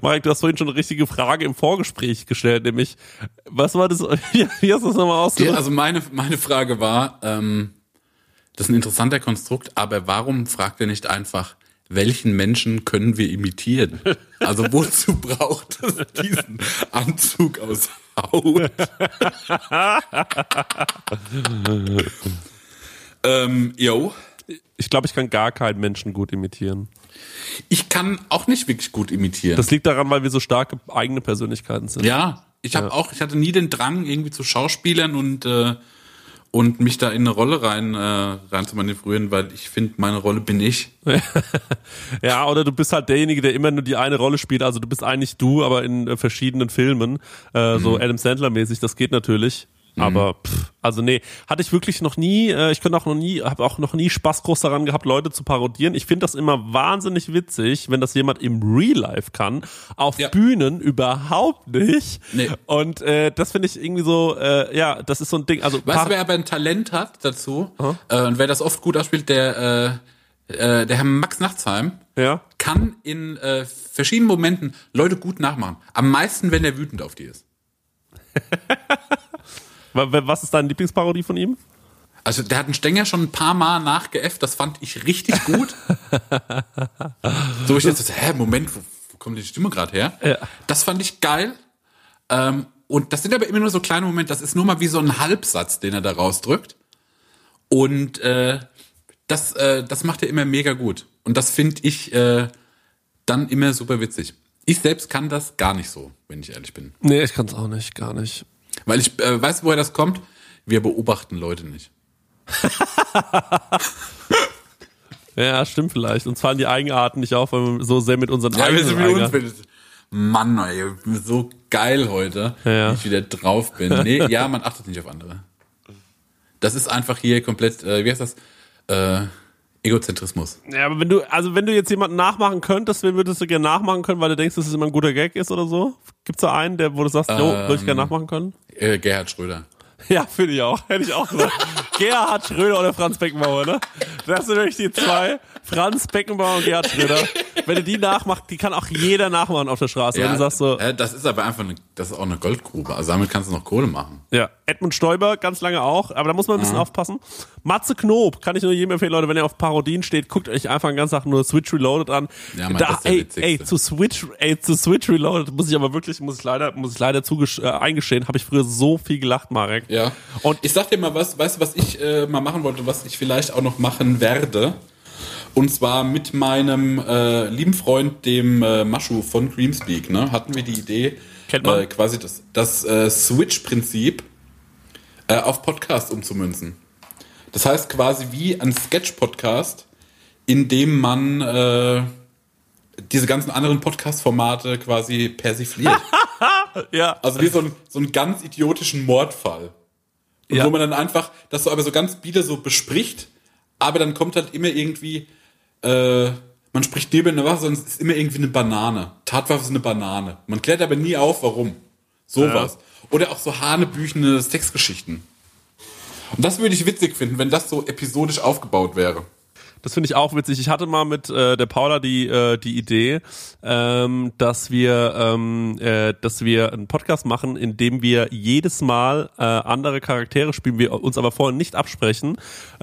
Mike, du hast vorhin schon eine richtige Frage im Vorgespräch gestellt, nämlich, was war das, wie, hast du das nochmal Ja, ausgedrückt? also meine, meine Frage war, ähm, das ist ein interessanter Konstrukt, aber warum fragt er nicht einfach, welchen Menschen können wir imitieren? Also wozu braucht es diesen Anzug aus Haut? ähm, yo. Ich glaube, ich kann gar keinen Menschen gut imitieren. Ich kann auch nicht wirklich gut imitieren. Das liegt daran, weil wir so starke eigene Persönlichkeiten sind. ja, ich habe Ja. auch, ich hatte nie den Drang irgendwie zu Schauspielern und äh, und mich da in eine Rolle rein äh, rein zu manövrieren, weil ich finde, meine Rolle bin ich. Ja, oder du bist halt derjenige, der immer nur die eine Rolle spielt. Also du bist eigentlich du, aber in äh, verschiedenen Filmen. Äh, So Adam Sandler-mäßig, das geht natürlich. Aber pff, also nee, hatte ich wirklich noch nie, äh, ich könnte auch noch nie, habe auch noch nie Spaß groß daran gehabt, Leute zu parodieren. Ich finde das immer wahnsinnig witzig, wenn das jemand im Real Life kann, auf Ja. Bühnen überhaupt nicht. Nee. Und äh, das finde ich irgendwie so, äh, ja, das ist so ein Ding. Also Weißt du, wer aber ein Talent hat dazu äh, und wer das oft gut ausspielt, der äh, äh, der Herr Max Nachtsheim ja. kann in äh, verschiedenen Momenten Leute gut nachmachen. Am meisten, wenn er wütend auf die ist. Wa- wa- Was ist deine Lieblingsparodie von ihm? Also der hat einen Stenger schon ein paar Mal nachgeäfft, das fand ich richtig gut. so ich jetzt, so, hä, Moment, wo, wo kommt die Stimme gerade her? Ja. Das fand ich geil. Ähm, und das sind aber immer nur so kleine Momente, das ist nur mal wie so ein Halbsatz, den er da rausdrückt. Und äh, das, äh, das macht er immer mega gut. Und das finde ich äh, dann immer super witzig. Ich selbst kann das gar nicht so, wenn ich ehrlich bin. Nee, ich kann es auch nicht, gar nicht. Weil ich äh, weiß, woher das kommt. Wir beobachten Leute nicht. Ja, stimmt vielleicht. Uns fallen die Eigenarten nicht auf, weil wir so sehr mit unseren eigenen Eigenarten... Mann, ey, ich bin so geil heute, Ja. wie ich wieder drauf bin. Nee, ja, man achtet nicht auf andere. Das ist einfach hier komplett, äh, wie heißt das? Äh, Egozentrismus. Ja, aber wenn du, also wenn du jetzt jemanden nachmachen könntest, wen würdest du gerne nachmachen können, weil du denkst, dass es immer ein guter Gag ist oder so? Gibt's da einen, der, wo du sagst, jo, würde ich gerne nachmachen können? Äh, Gerhard Schröder. Ja, finde ich auch. Hätte ich auch gesagt. Gerhard Schröder oder Franz Beckenbauer, ne? Das sind wirklich die zwei. Franz Beckenbauer und Gerhard Schröder. Wenn du die nachmachst, die kann auch jeder nachmachen auf der Straße. Wenn du sagst so, äh, das ist aber einfach eine, das ist auch eine Goldgrube. Also damit kannst du noch Kohle machen. Ja, Edmund Stoiber ganz lange auch, aber da muss man ein bisschen aufpassen. Matze Knob, kann ich nur jedem empfehlen, Leute, wenn ihr auf Parodien steht, guckt euch einfach den ganzen Tag nur Switch Reloaded an. Ja, Mann, da, das ist ey, witzigste. ey, zu Switch, ey, zu Switch Reloaded muss ich aber wirklich, muss ich leider, muss ich leider zugesch äh, eingestehen, habe ich früher so viel gelacht, Marek. Ja. Und ich sag dir mal was, weißt du, was ich äh, mal machen wollte, was ich vielleicht auch noch machen werde? Und zwar mit meinem äh, lieben Freund, dem äh, Maschu von Creamspeak, ne, hatten wir die Idee. Äh, quasi das, das äh, Switch-Prinzip äh, auf Podcast umzumünzen. Das heißt quasi wie ein Sketch-Podcast, in dem man äh, diese ganzen anderen Podcast-Formate quasi persifliert. Ja, Also wie so, ein, so einen ganz idiotischen Mordfall. Und Ja. wo man dann einfach das so aber so ganz bieder so bespricht, aber dann kommt halt immer irgendwie, äh, man spricht neben einer Waffe, sondern es ist immer irgendwie eine Banane. Tatwaffe ist eine Banane. Man klärt aber nie auf, warum. Sowas. Oder auch so hanebüchene Sexgeschichten. Und das würde ich witzig finden, wenn das so episodisch aufgebaut wäre. Das finde ich auch witzig. Ich hatte mal mit äh, der Paula die äh, die Idee, ähm, dass wir ähm, äh, dass wir einen Podcast machen, in dem wir jedes Mal äh, andere Charaktere spielen, wir uns aber vorher nicht absprechen.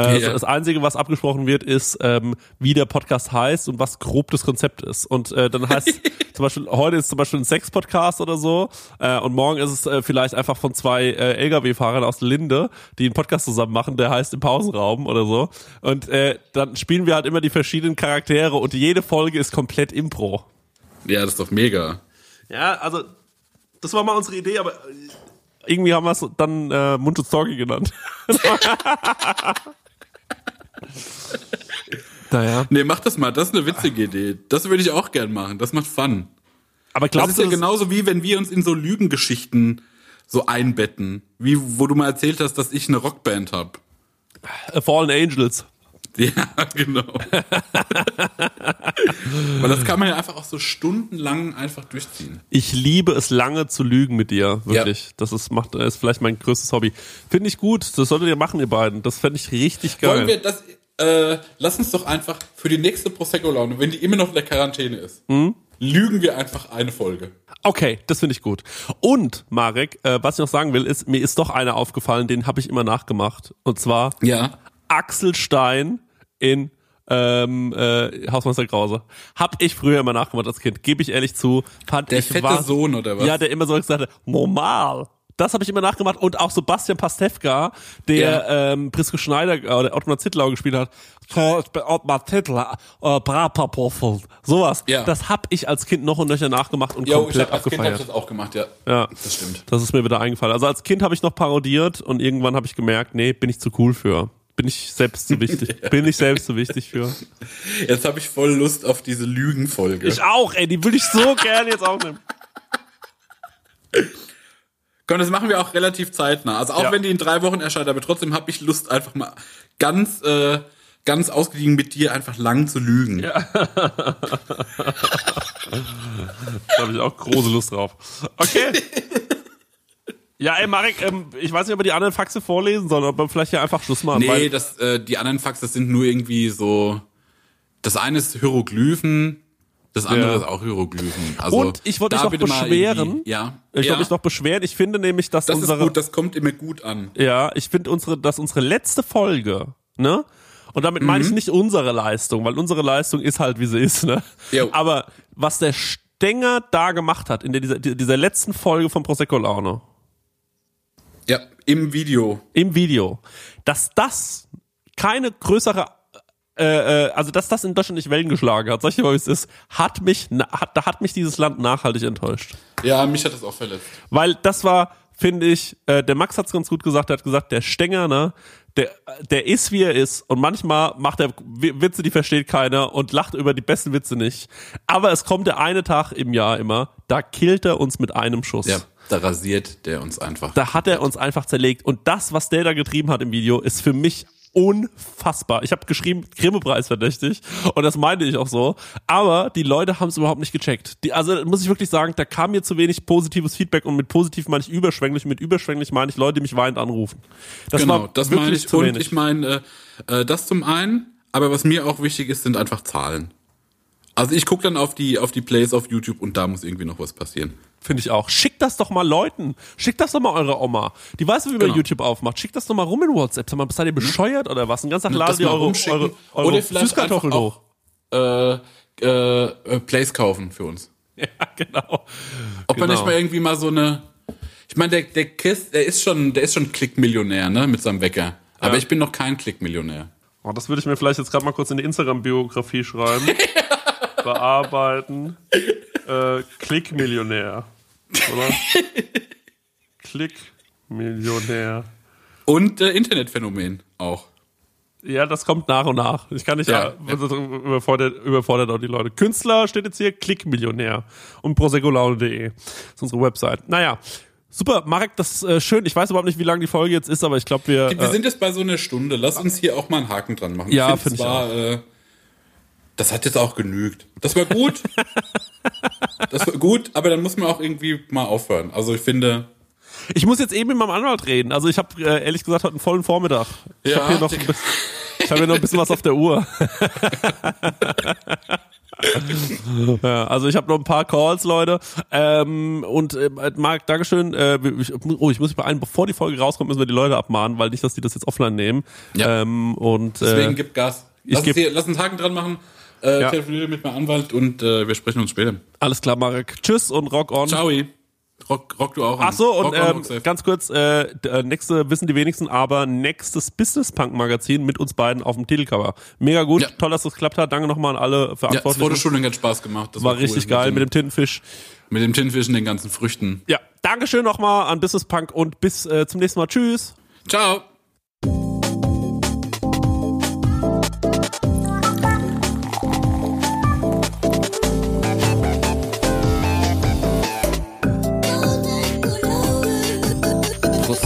Äh, Ja. Das Einzige, was abgesprochen wird, ist ähm, wie der Podcast heißt und was grob das Konzept ist. Und äh, dann heißt zum Beispiel heute ist zum Beispiel ein Sex-Podcast oder so äh, und morgen ist es äh, vielleicht einfach von zwei äh, LKW-Fahrern aus Linde, die einen Podcast zusammen machen, der heißt im Pausenraum oder so. Und äh, dann spielen wir halt immer die verschiedenen Charaktere und jede Folge ist komplett Impro. Ja, das ist doch mega. Ja, also das war mal unsere Idee, aber irgendwie haben wir es dann äh, Mundschutz Talkie genannt. naja. Nee, mach das mal, das ist eine witzige Idee. Das würde ich auch gern machen. Das macht Fun. Aber Das glaubst ist ja du, das- genauso wie wenn wir uns in so Lügengeschichten so einbetten. Wie wo du mal erzählt hast, dass ich eine Rockband hab. äh, Fallen Angels. Ja, genau. Weil das kann man ja einfach auch so stundenlang einfach durchziehen. Ich liebe es lange zu lügen mit dir, wirklich. Das ist, macht, ist vielleicht mein größtes Hobby. Finde ich gut, das solltet ihr machen, ihr beiden. Das fände ich richtig geil. Wollen wir das, äh, lass uns doch einfach für die nächste Prosecco-Laune, wenn die immer noch in der Quarantäne ist, Hm? lügen wir einfach eine Folge. Okay, das finde ich gut. Und, Marek, äh, was ich noch sagen will, ist, mir ist doch einer aufgefallen, den habe ich immer nachgemacht. Und zwar Ja. Axel Stein in ähm, äh, Hausmeister Krause. Hab ich früher immer nachgemacht als Kind, gebe ich ehrlich zu. Fand Der ich fette war- Sohn oder was? Ja, der immer so gesagt hat, normal. Das habe ich immer nachgemacht und auch so Bastian Pastewka, der ähm, Prisco Schneider äh, oder Ottmar Zittlau gespielt hat. So, ich bin Ottmar Zittlau, äh. Sowas. Ja. Das habe ich als Kind noch und nöcher nachgemacht und Ja, ich komplett hab, als Kind hab ich abgefeiert. das auch gemacht, ja. Ja. Das stimmt. Das ist mir wieder eingefallen. Also als Kind habe ich noch parodiert und irgendwann habe ich gemerkt, nee, bin ich zu cool für. Bin ich selbst zu wichtig. Bin ich selbst zu wichtig für. Jetzt habe ich voll Lust auf diese Lügenfolge. Ich auch, ey, die würde ich so gerne jetzt aufnehmen. Komm, das machen wir auch relativ zeitnah. Also auch Ja. wenn die in drei Wochen erscheint, aber trotzdem habe ich Lust, einfach mal ganz, äh, ganz ausgediegen mit dir einfach lang zu lügen. Ja. Da habe ich auch große Lust drauf. Okay. Ja, ey, Marek, ähm, ich weiß nicht, ob wir die anderen Faxe vorlesen sollen, ob wir vielleicht hier einfach Schluss machen. Nee, weil, das, äh, die anderen Fax, das sind nur irgendwie so. Das eine ist Hieroglyphen, das andere Ja. ist auch Hieroglyphen. Also, Und ich wollte mich noch beschweren. Ja. ich ja, wollte mich noch beschweren. Ich finde nämlich, dass Das ist unsere, gut, das kommt immer gut an. ja, ich finde unsere, dass unsere letzte Folge, ne? Und damit meine Mhm. ich nicht unsere Leistung, weil unsere Leistung ist halt, wie sie ist, ne? Jo. Aber was der Stenger da gemacht hat in der, dieser, dieser letzten Folge von Prosecco Laune, Ja, im Video. im Video, dass das keine größere, äh, äh, also dass das in Deutschland nicht Wellen geschlagen hat, sag ich dir mal, wie es ist, hat mich, hat, da hat mich dieses Land nachhaltig enttäuscht. Ja, mich hat das auch verletzt. Weil das war, finde ich, äh, der Max hat's ganz gut gesagt, er hat gesagt, der Stenger, ne, der, der ist wie er ist und manchmal macht er Witze, die versteht keiner und lacht über die besten Witze nicht. Aber es kommt der eine Tag im Jahr immer, da killt er uns mit einem Schuss. Ja, da rasiert der uns einfach. Da hat er uns einfach zerlegt. Und das, was der da getrieben hat im Video, ist für mich unfassbar. Ich habe geschrieben, Grimme-Preis verdächtig. Und das meinte ich auch so. Aber die Leute haben es überhaupt nicht gecheckt. Die, also muss ich wirklich sagen, da kam mir zu wenig positives Feedback. Und mit positiv meine ich überschwänglich. Mit überschwänglich meine ich Leute, die mich weinend anrufen. Das genau, das meine ich. Und wenig. ich meine, äh, äh, das zum einen, aber was mir auch wichtig ist, sind einfach Zahlen. Also ich gucke dann auf die, auf die Plays auf YouTube und da muss irgendwie noch was passieren. Finde ich auch. Schickt das doch mal Leuten. Schickt das doch mal eurer Oma. Die weiß, wie man Genau. YouTube aufmacht. Schickt das doch mal rum in WhatsApp. Sag mal, seid ihr bescheuert oder was? Den ganzen Tag ladet ihr eure, rumschicken. eure, eure Oder vielleicht Süßkartoffeln hoch. auch, äh, äh, äh, Plays kaufen für uns. Ja, genau. Ob genau. wir nicht mal irgendwie mal so eine. Ich meine, der, der Chris, der ist schon, der ist schon Klickmillionär, ne, mit seinem Wecker. Aber Ja. ich bin noch kein Klickmillionär. Oh, das würde ich mir vielleicht jetzt gerade mal kurz in die Instagram-Biografie schreiben. Bearbeiten. Äh, Klickmillionär. Oder? Klickmillionär. Und äh, Internetphänomen auch. Ja, das kommt nach und nach. Ich kann nicht, ja, Ja, überfordert, überfordert auch die Leute. Künstler steht jetzt hier, Klickmillionär. Und prosecolaune.de ist unsere Website. Naja, super, Marek, das ist äh, schön. Ich weiß überhaupt nicht, wie lang die Folge jetzt ist, aber ich glaube, wir. Wir Äh, sind jetzt bei so einer Stunde. Lass uns hier auch mal einen Haken dran machen. Ja, find find ich zwar, Äh, das hat jetzt auch genügt. Das war gut. das war gut, aber dann muss man auch irgendwie mal aufhören. Also ich finde. ich muss jetzt eben mit meinem Anwalt reden. Also ich habe äh, ehrlich gesagt heute einen vollen Vormittag. Ich Ja, habe hier noch bisschen, ich hier noch ein bisschen was auf der Uhr. ja, also ich habe noch ein paar Calls, Leute. Ähm, und äh, Marc, Dankeschön. Äh, ich, oh, ich muss mich beeilen, bevor die Folge rauskommt, müssen wir die Leute abmahnen, weil nicht, dass die das jetzt offline nehmen. Ja. Ähm, und Deswegen äh, gib Gas. ich Lass, geb- uns hier, lass uns einen Haken dran machen. Äh, Ja. Telefoniere mit meinem Anwalt und äh, wir sprechen uns später. alles klar, Marek. Tschüss und rock on. Ciao. Rock, rock du auch an. Ach so, und ähm, ganz kurz, äh, äh, nächste wissen die wenigsten, aber nächstes Business Punk Magazin mit uns beiden auf dem Titelcover. Mega gut, Ja. toll, dass das geklappt hat. Danke nochmal an alle ja, das Verantwortlichen. Fotoshooting hat Spaß gemacht. Das war cool. richtig geil mit dem Tintenfisch. mit dem Tintenfisch und den ganzen Früchten. Ja, Dankeschön nochmal an Business Punk und bis äh, zum nächsten Mal. Tschüss. Ciao.